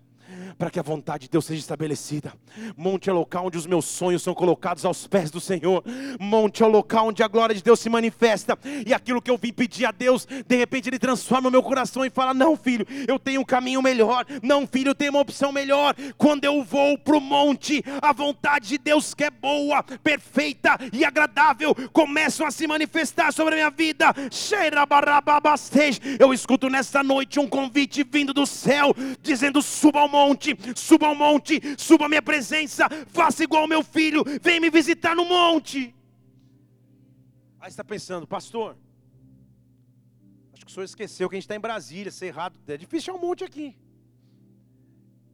para que a vontade de Deus seja estabelecida. Monte é o local onde os meus sonhos são colocados aos pés do Senhor. Monte é o local onde a glória de Deus se manifesta. E aquilo que eu vim pedir a Deus, de repente Ele transforma o meu coração e fala: Não, filho, eu tenho um caminho melhor. Não, filho, eu tenho uma opção melhor. Quando eu vou para o monte, a vontade de Deus, que é boa, perfeita e agradável, começam a se manifestar sobre a minha vida. Eu escuto nesta noite um convite vindo do céu, dizendo: Suba ao monte, suba ao monte, suba a minha presença, faça igual meu filho, vem me visitar no monte. Aí está pensando, pastor, acho que o senhor esqueceu que a gente está em Brasília, ser errado, é difícil achar um monte aqui.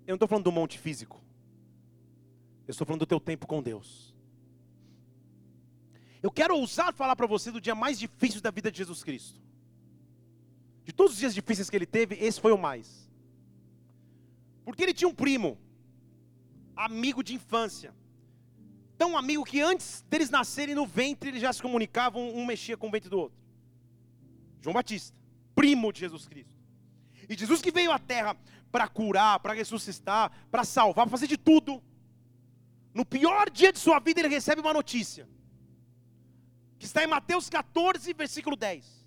Eu não estou falando do monte físico, eu estou falando do teu tempo com Deus. Eu quero ousar falar para você do dia mais difícil da vida de Jesus Cristo. De todos os dias difíceis que ele teve, esse foi o mais. Porque ele tinha um primo, amigo de infância. Tão amigo que antes deles nascerem no ventre, eles já se comunicavam, um mexia com o ventre do outro. João Batista, primo de Jesus Cristo. E Jesus que veio à terra para curar, para ressuscitar, para salvar, para fazer de tudo. No pior dia de sua vida, ele recebe uma notícia. Que está em Mateus 14, versículo 10.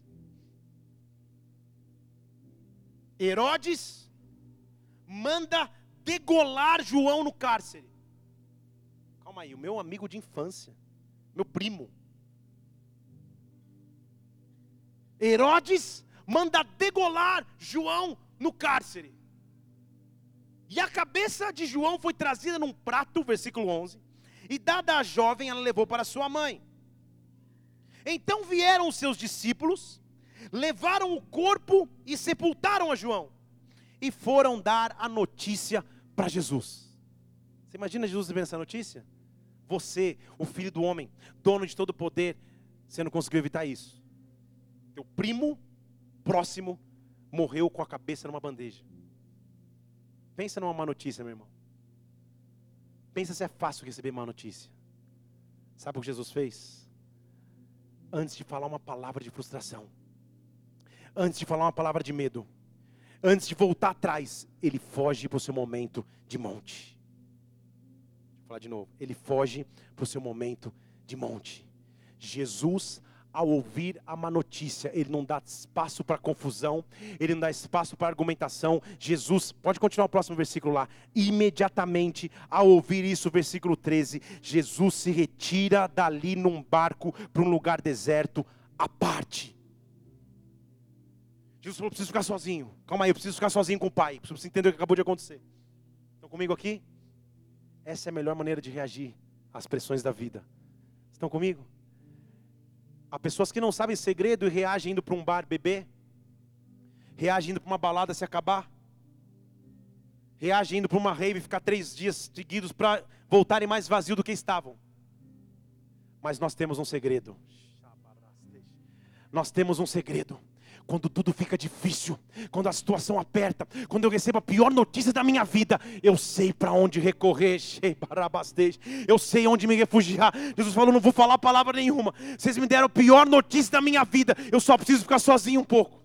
Herodes manda degolar João no cárcere. Calma aí, o meu amigo de infância, meu primo. Herodes manda degolar João no cárcere. E a cabeça de João foi trazida num prato, versículo 11, e dada à jovem, ela levou para sua mãe. Então vieram os seus discípulos, levaram o corpo e sepultaram a João e foram dar a notícia para Jesus. Você imagina Jesus recebendo essa notícia? Você, o filho do homem, dono de todo o poder, você não conseguiu evitar isso. Teu primo próximo morreu com a cabeça numa bandeja. Pensa numa má notícia, meu irmão. Pensa se é fácil receber má notícia. Sabe o que Jesus fez? Antes de falar uma palavra de frustração, antes de falar uma palavra de medo, antes de voltar atrás, ele foge para o seu momento de monte. Vou falar de novo. Ele foge para o seu momento de monte. Jesus, ao ouvir a má notícia, ele não dá espaço para confusão, ele não dá espaço para argumentação. Jesus, pode continuar o próximo versículo lá. Imediatamente, ao ouvir isso, versículo 13, Jesus se retira dali num barco para um lugar deserto à parte. Jesus falou: preciso ficar sozinho. Calma aí, eu preciso ficar sozinho com o pai. Preciso entender o que acabou de acontecer. Estão comigo aqui? Essa é a melhor maneira de reagir às pressões da vida. Estão comigo? Há pessoas que não sabem segredo e reagem indo para um bar beber, reagem indo para uma balada se acabar, reagem indo para uma rave e ficar três dias seguidos para voltarem mais vazio do que estavam. Mas nós temos um segredo. Nós temos um segredo quando tudo fica difícil, quando a situação aperta, quando eu recebo a pior notícia da minha vida, eu sei para onde recorrer, eu sei onde me refugiar. Jesus falou: não vou falar palavra nenhuma. Vocês me deram a pior notícia da minha vida, eu só preciso ficar sozinho um pouco.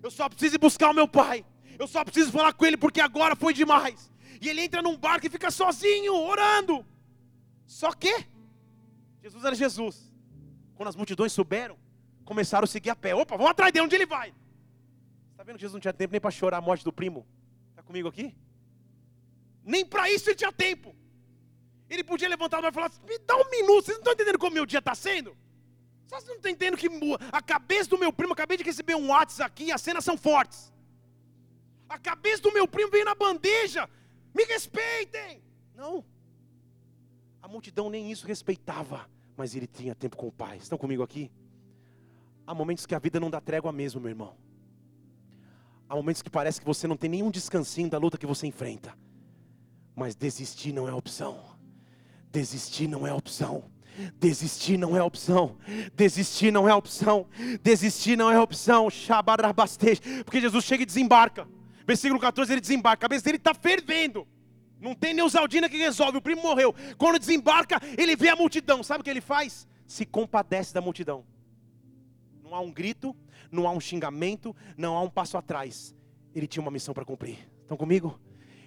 Eu só preciso ir buscar o meu pai. Eu só preciso falar com ele porque agora foi demais. E ele entra num barco e fica sozinho, orando. Só que Jesus era Jesus. Quando as multidões souberam, começaram a seguir a pé. Opa, vamos atrás dele, onde ele vai? Está vendo que Jesus não tinha tempo nem para chorar a morte do primo? Está comigo aqui? Nem para isso ele tinha tempo. Ele podia levantar e falar: assim, me dá um minuto, vocês não estão entendendo como meu dia está sendo? Vocês não estão entendendo que a cabeça do meu primo, acabei de receber um WhatsApp aqui e as cenas são fortes. A cabeça do meu primo veio na bandeja. Me respeitem. Não. A multidão nem isso respeitava, mas ele tinha tempo com o pai. Estão comigo aqui? Há momentos que a vida não dá trégua mesmo, meu irmão. Há momentos que parece que você não tem nenhum descansinho da luta que você enfrenta. Mas desistir não é opção. Desistir não é opção. Desistir não é opção. Desistir não é opção. Desistir não é opção. Porque Jesus chega e desembarca. Versículo 14, ele desembarca. A cabeça dele está fervendo. Não tem Neusaldina que resolve. O primo morreu. Quando desembarca, ele vê a multidão. Sabe o que ele faz? Se compadece da multidão. Não há um grito, não há um xingamento, não há um passo atrás. Ele tinha uma missão para cumprir. Estão comigo?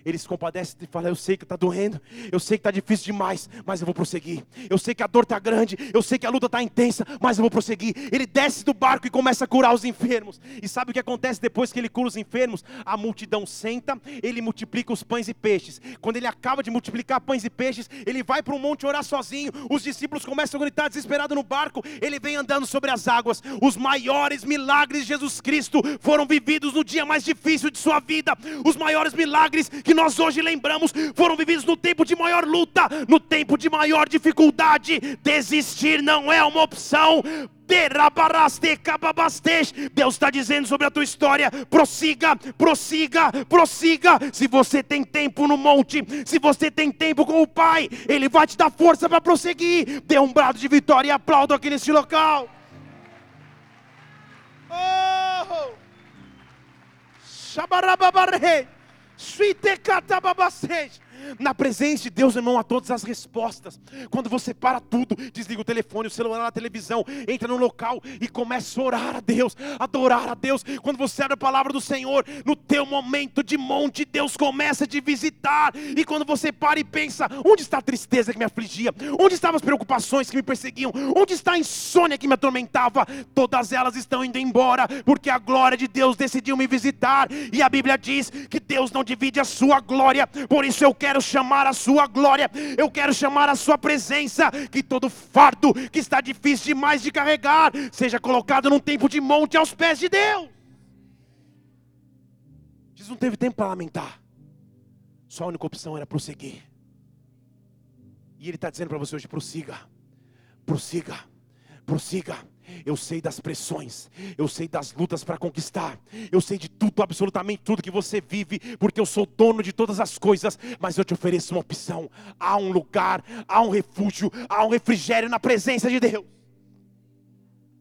Ele se compadece e fala: Eu sei que está doendo, eu sei que está difícil demais, mas eu vou prosseguir. Eu sei que a dor está grande, eu sei que a luta está intensa, mas eu vou prosseguir. Ele desce do barco e começa a curar os enfermos. E sabe o que acontece depois que ele cura os enfermos? A multidão senta, ele multiplica os pães e peixes. Quando ele acaba de multiplicar pães e peixes, ele vai para um monte orar sozinho. Os discípulos começam a gritar desesperado no barco. Ele vem andando sobre as águas. Os maiores milagres de Jesus Cristo foram vividos no dia mais difícil de sua vida. Os maiores milagres que nós hoje lembramos foram vividos no tempo de maior luta, no tempo de maior dificuldade. Desistir não é uma opção. Deus está dizendo sobre a tua história: prossiga, prossiga, prossiga. Se você tem tempo no monte, se você tem tempo com o Pai, Ele vai te dar força para prosseguir. Dê um brado de vitória e aplaudo aqui neste local. Oh! Shabarababarei. Suite catababaseja. Na presença de Deus, irmão, há todas as respostas. Quando você para tudo, desliga o telefone, o celular, a televisão, entra no local e começa a orar a Deus, adorar a Deus. Quando você abre a palavra do Senhor, no teu momento de monte, Deus começa a te visitar. E quando você para e pensa, onde está a tristeza que me afligia? Onde estavam as preocupações que me perseguiam? Onde está a insônia que me atormentava? Todas elas estão indo embora, porque a glória de Deus decidiu me visitar. E a Bíblia diz que Deus não divide a sua glória, por isso eu quero quero chamar a sua glória, eu quero chamar a sua presença, que todo fardo que está difícil demais de carregar, seja colocado num tempo de monte aos pés de Deus. Jesus não teve tempo para lamentar, só a única opção era prosseguir. E Ele está dizendo para você hoje: prossiga, prossiga, prossiga. Eu sei das pressões, eu sei das lutas para conquistar, eu sei de tudo, absolutamente tudo que você vive, porque eu sou dono de todas as coisas, mas eu te ofereço uma opção: há um lugar, há um refúgio, há um refrigério na presença de Deus.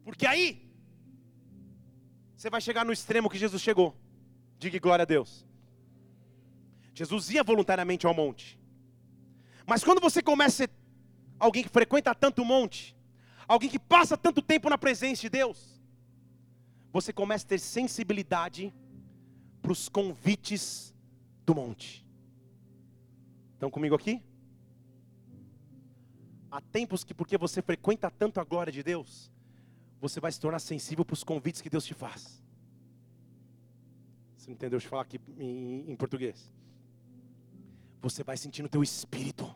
Porque aí, você vai chegar no extremo que Jesus chegou. Diga glória a Deus. Jesus ia voluntariamente ao monte, mas quando você começa a ser alguém que frequenta tanto o monte, alguém que passa tanto tempo na presença de Deus, você começa a ter sensibilidade para os convites do monte. Estão comigo aqui? Há tempos que, porque você frequenta tanto a glória de Deus, você vai se tornar sensível para os convites que Deus te faz. Você não entendeu? Eu falar aqui em, em português. Você vai sentir no teu espírito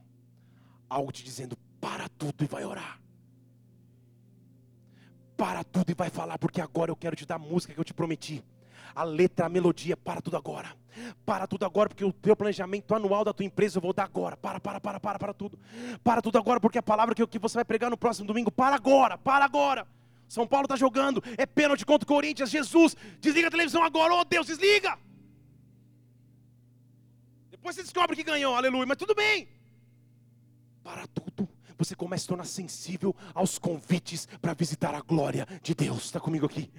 algo te dizendo: para tudo e vai orar para tudo e vai falar, porque agora eu quero te dar a música que eu te prometi. A letra, a melodia, para tudo agora. Para tudo agora, porque o teu planejamento anual da tua empresa eu vou dar agora. Para, para, para, para, para tudo. Para tudo agora, porque a palavra que, que você vai pregar no próximo domingo, para agora, para agora. São Paulo está jogando, é pênalti contra o Corinthians. Jesus, desliga a televisão agora, oh Deus, desliga. Depois você descobre que ganhou, aleluia, mas tudo bem. Para tudo você começa a tornar sensível aos convites para visitar a glória de Deus. Está comigo aqui?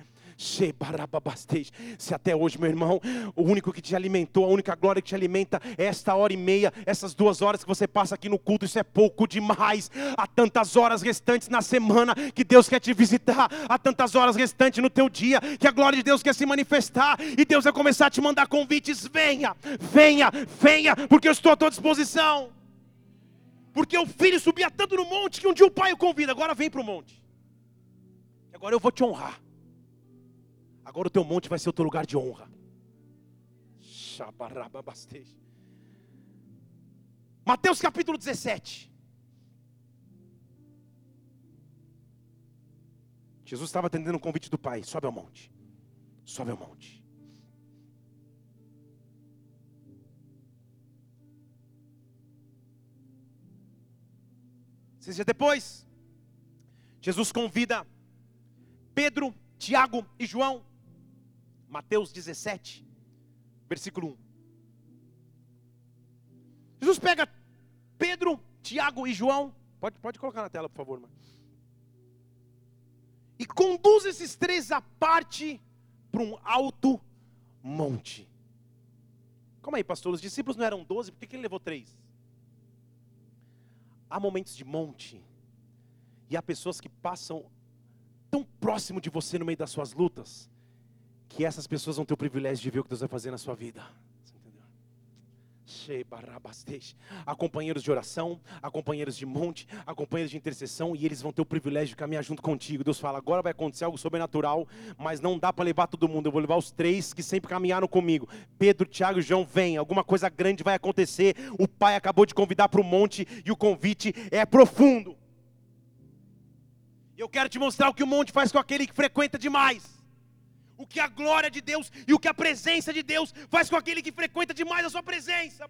Se até hoje, meu irmão, o único que te alimentou, a única glória que te alimenta é esta hora e meia, essas duas horas que você passa aqui no culto, isso é pouco demais. Há tantas horas restantes na semana que Deus quer te visitar, há tantas horas restantes no teu dia que a glória de Deus quer se manifestar e Deus vai começar a te mandar convites. Venha, venha, venha, porque eu estou à tua disposição. Porque o filho subia tanto no monte que um dia o pai o convida, agora vem para o monte. Agora eu vou te honrar. Agora o teu monte vai ser o teu lugar de honra. Mateus capítulo 17. Jesus estava atendendo o convite do pai: sobe ao monte, sobe ao monte. Seis dias depois, Jesus convida Pedro, Tiago e João. Mateus 17, versículo 1. Jesus pega Pedro, Tiago e João. Pode, pode colocar na tela, por favor, mano. E conduz esses três à parte para um alto monte. Como aí, pastor? Os discípulos não eram doze, por que, que ele levou três? Há momentos de monte, e há pessoas que passam tão próximo de você no meio das suas lutas, que essas pessoas vão ter o privilégio de ver o que Deus vai fazer na sua vida. Há companheiros de oração, há companheiros de monte, há companheiros de intercessão e eles vão ter o privilégio de caminhar junto contigo. Deus fala: agora vai acontecer algo sobrenatural, mas não dá para levar todo mundo. Eu vou levar os três que sempre caminharam comigo: Pedro, Tiago e João. Vem, alguma coisa grande vai acontecer. O Pai acabou de convidar para o monte e o convite é profundo. Eu quero te mostrar o que o monte faz com aquele que frequenta demais o que a glória de Deus e o que a presença de Deus faz com aquele que frequenta demais a sua presença.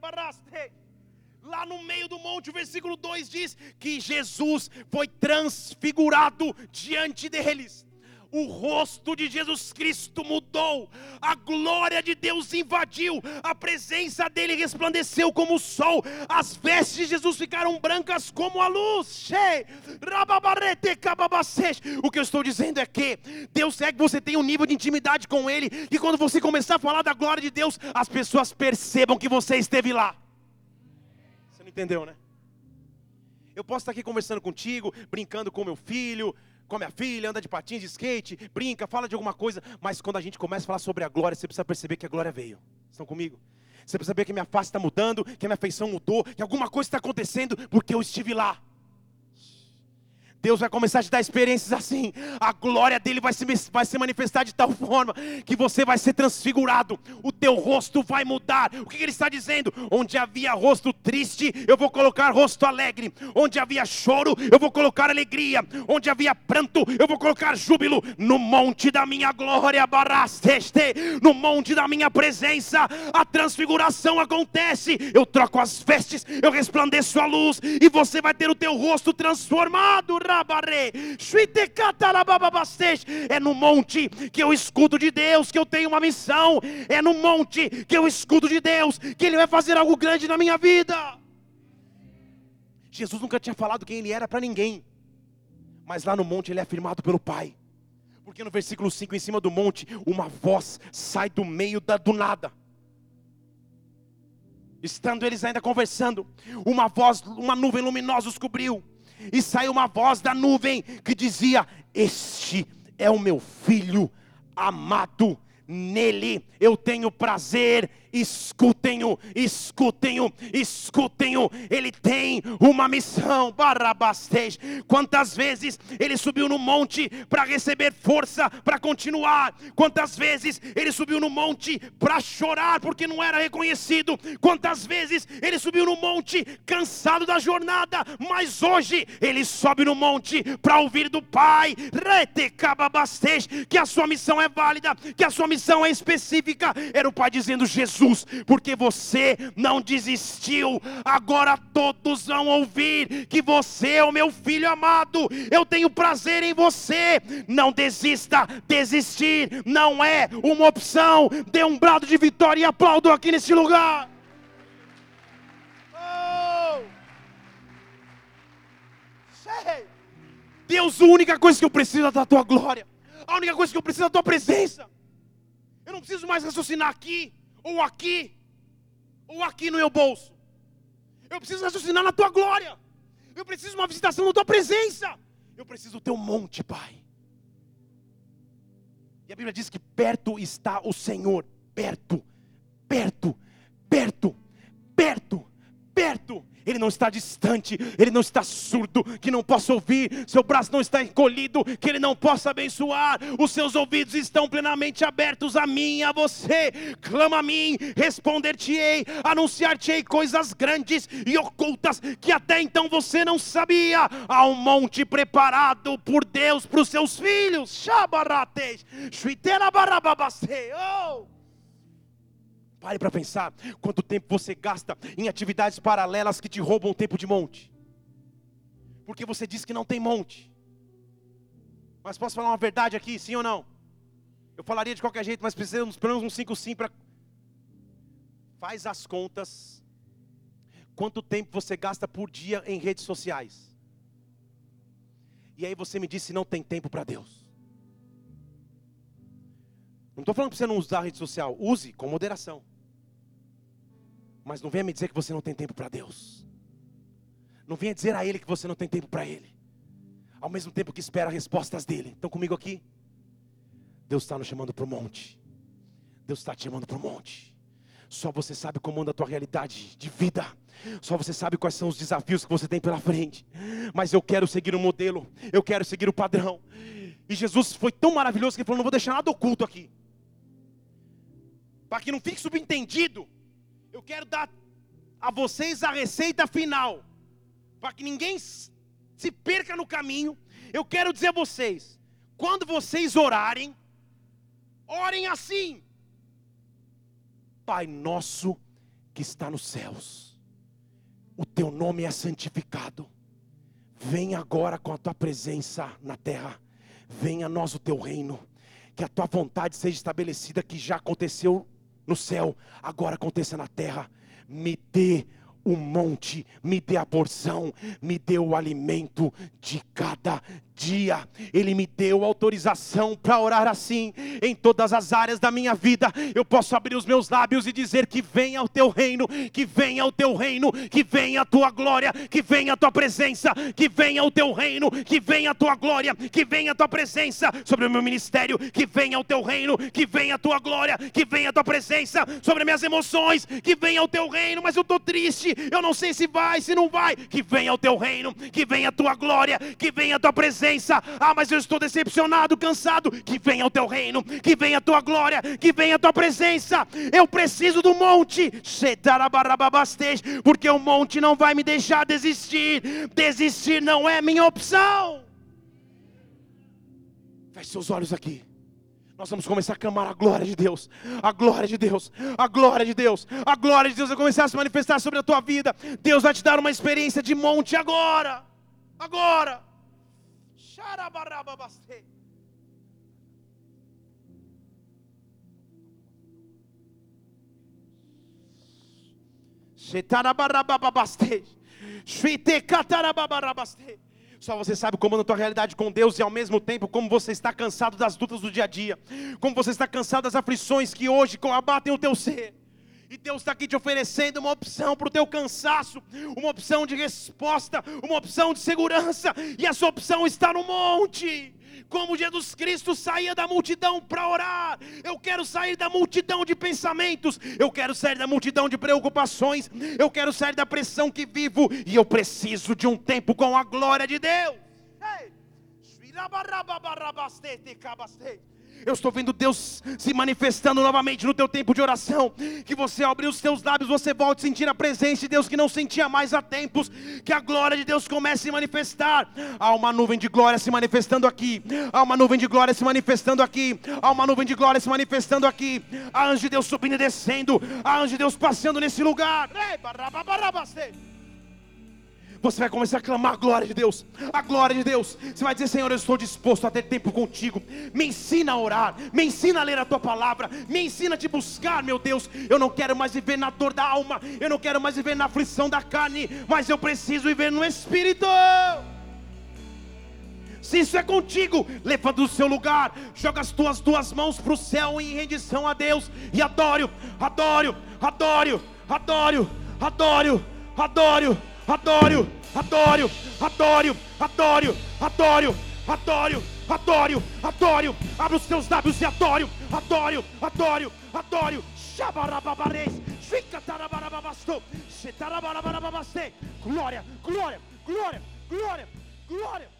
Lá no meio do monte, o versículo 2 diz que Jesus foi transfigurado diante deles o rosto de Jesus Cristo mudou, a glória de Deus invadiu, a presença dele resplandeceu como o sol, as vestes de Jesus ficaram brancas como a luz. O que eu estou dizendo é que Deus quer que você tenha um nível de intimidade com Ele, que quando você começar a falar da glória de Deus, as pessoas percebam que você esteve lá. Você não entendeu, né? Eu posso estar aqui conversando contigo, brincando com meu filho, com a filha, anda de patins, de skate, brinca, fala de alguma coisa, mas quando a gente começa a falar sobre a glória, você precisa perceber que a glória veio. Estão comigo? Você precisa saber que minha face está mudando, que minha feição mudou, que alguma coisa está acontecendo porque eu estive lá. Deus vai começar a te dar experiências assim. A glória dele vai se, vai se manifestar de tal forma que você vai ser transfigurado. O teu rosto vai mudar. O que ele está dizendo? Onde havia rosto triste, eu vou colocar rosto alegre. Onde havia choro, eu vou colocar alegria. Onde havia pranto, eu vou colocar júbilo. No monte da minha glória, barasteste. No monte da minha presença, a transfiguração acontece. Eu troco as vestes, eu resplandeço a luz. E você vai ter o teu rosto transformado. É no monte que eu escuto de Deus que eu tenho uma missão. É no monte que eu escuto de Deus que Ele vai fazer algo grande na minha vida. Jesus nunca tinha falado quem Ele era para ninguém. Mas lá no monte Ele é afirmado pelo Pai. Porque no versículo 5, em cima do monte, uma voz sai do meio da, do nada. Estando eles ainda conversando, uma voz, uma nuvem luminosa os cobriu e saiu uma voz da nuvem que dizia: Este é o meu filho amado, nele eu tenho prazer escutem-o, escutem-o, escutem-o. Ele tem uma missão, Barabastej. Quantas vezes ele subiu no monte para receber força para continuar? Quantas vezes ele subiu no monte para chorar porque não era reconhecido? Quantas vezes ele subiu no monte cansado da jornada? Mas hoje ele sobe no monte para ouvir do Pai, que a sua missão é válida, que a sua missão é específica. Era o Pai dizendo: Jesus Jesus, porque você não desistiu. Agora todos vão ouvir que você é o meu filho amado. Eu tenho prazer em você. Não desista. Desistir não é uma opção. Dê um brado de vitória e aplaudo aqui nesse lugar. Oh! Deus, a única coisa que eu preciso é da tua glória. A única coisa que eu preciso é da tua presença. Eu não preciso mais raciocinar aqui ou aqui, ou aqui no meu bolso. Eu preciso raciocinar na tua glória. Eu preciso uma visitação na tua presença. Eu preciso do teu monte, Pai. E a Bíblia diz que perto está o Senhor. Perto, perto, perto, perto, perto. Ele não está distante, Ele não está surdo, que não possa ouvir, seu braço não está encolhido, que Ele não possa abençoar, os seus ouvidos estão plenamente abertos a mim e a você. Clama a mim, responder-te-ei, anunciar-te-ei coisas grandes e ocultas que até então você não sabia. Há um monte preparado por Deus para os seus filhos. Shabarates, oh! Pare para pensar quanto tempo você gasta em atividades paralelas que te roubam tempo de monte. Porque você diz que não tem monte. Mas posso falar uma verdade aqui, sim ou não? Eu falaria de qualquer jeito, mas precisamos pelo menos um 5 sim para. Faz as contas. Quanto tempo você gasta por dia em redes sociais? E aí você me diz se não tem tempo para Deus. Não estou falando para você não usar a rede social. Use com moderação. Mas não venha me dizer que você não tem tempo para Deus. Não venha dizer a Ele que você não tem tempo para Ele. Ao mesmo tempo que espera respostas dele. Estão comigo aqui? Deus está nos chamando para o monte. Deus está te chamando para o monte. Só você sabe como anda a tua realidade de vida. Só você sabe quais são os desafios que você tem pela frente. Mas eu quero seguir o modelo, eu quero seguir o padrão. E Jesus foi tão maravilhoso que ele falou: não vou deixar nada oculto aqui. Para que não fique subentendido, eu quero dar a vocês a receita final. Para que ninguém se perca no caminho. Eu quero dizer a vocês: quando vocês orarem, orem assim. Pai nosso que está nos céus, o teu nome é santificado. Venha agora com a tua presença na terra. Venha a nós o teu reino. Que a tua vontade seja estabelecida, que já aconteceu no céu, agora aconteça na terra. Me dê o monte, me dê a porção, me dê o alimento de cada dia, Ele me deu autorização para orar assim, em todas as áreas da minha vida. Eu posso abrir os meus lábios e dizer: Que venha o teu reino, que venha o teu reino, que venha a tua glória, que venha a tua presença, que venha o teu reino, que venha a tua glória, que venha a tua presença sobre o meu ministério, que venha o teu reino, que venha a tua glória, que venha a tua presença sobre minhas emoções, que venha o teu reino. Mas eu estou triste, eu não sei se vai, se não vai. Que venha o teu reino, que venha a tua glória, que venha a tua presença presença. Ah, mas eu estou decepcionado, cansado. Que venha o teu reino, que venha a tua glória, que venha a tua presença. Eu preciso do monte, porque o monte não vai me deixar desistir. Desistir não é minha opção. Feche seus olhos aqui. Nós vamos começar a clamar a glória de Deus, a glória de Deus, a glória de Deus, a glória de Deus vai começar a se manifestar sobre a tua vida. Deus vai te dar uma experiência de monte agora, agora. Só você sabe como na tua realidade com Deus e ao mesmo tempo como você está cansado das lutas do dia a dia, como você está cansado das aflições que hoje abatem o teu ser. E Deus está aqui te oferecendo uma opção para o teu cansaço, uma opção de resposta, uma opção de segurança, e essa opção está no monte. Como Jesus Cristo saía da multidão para orar, eu quero sair da multidão de pensamentos, eu quero sair da multidão de preocupações, eu quero sair da pressão que vivo, e eu preciso de um tempo com a glória de Deus. Hey. Eu estou vendo Deus se manifestando novamente no teu tempo de oração. Que você abrir os teus lábios, você volte a sentir a presença de Deus que não sentia mais há tempos. Que a glória de Deus comece a se manifestar. Há uma nuvem de glória se manifestando aqui. Há uma nuvem de glória se manifestando aqui. Há uma nuvem de glória se manifestando aqui. Há anjo de Deus subindo e descendo. Há anjo de Deus passeando nesse lugar. Ei, você vai começar a clamar a glória de Deus, a glória de Deus. Você vai dizer: Senhor, eu estou disposto a ter tempo contigo. Me ensina a orar, me ensina a ler a tua palavra, me ensina a te buscar, meu Deus. Eu não quero mais viver na dor da alma, eu não quero mais viver na aflição da carne, mas eu preciso viver no espírito. Se isso é contigo, levanta do seu lugar, joga as tuas duas mãos para o céu em rendição a Deus e adoro, adoro, adoro, adoro, adoro, adoro adoro, adoro, adoro, adoro, adoro, adoro, adoro, adoro. Abra os teus lábios e adoro, adoro, adoro, adoro. Shabarababares, fica tarabarababasto, Glória, glória, glória, glória, glória, glória.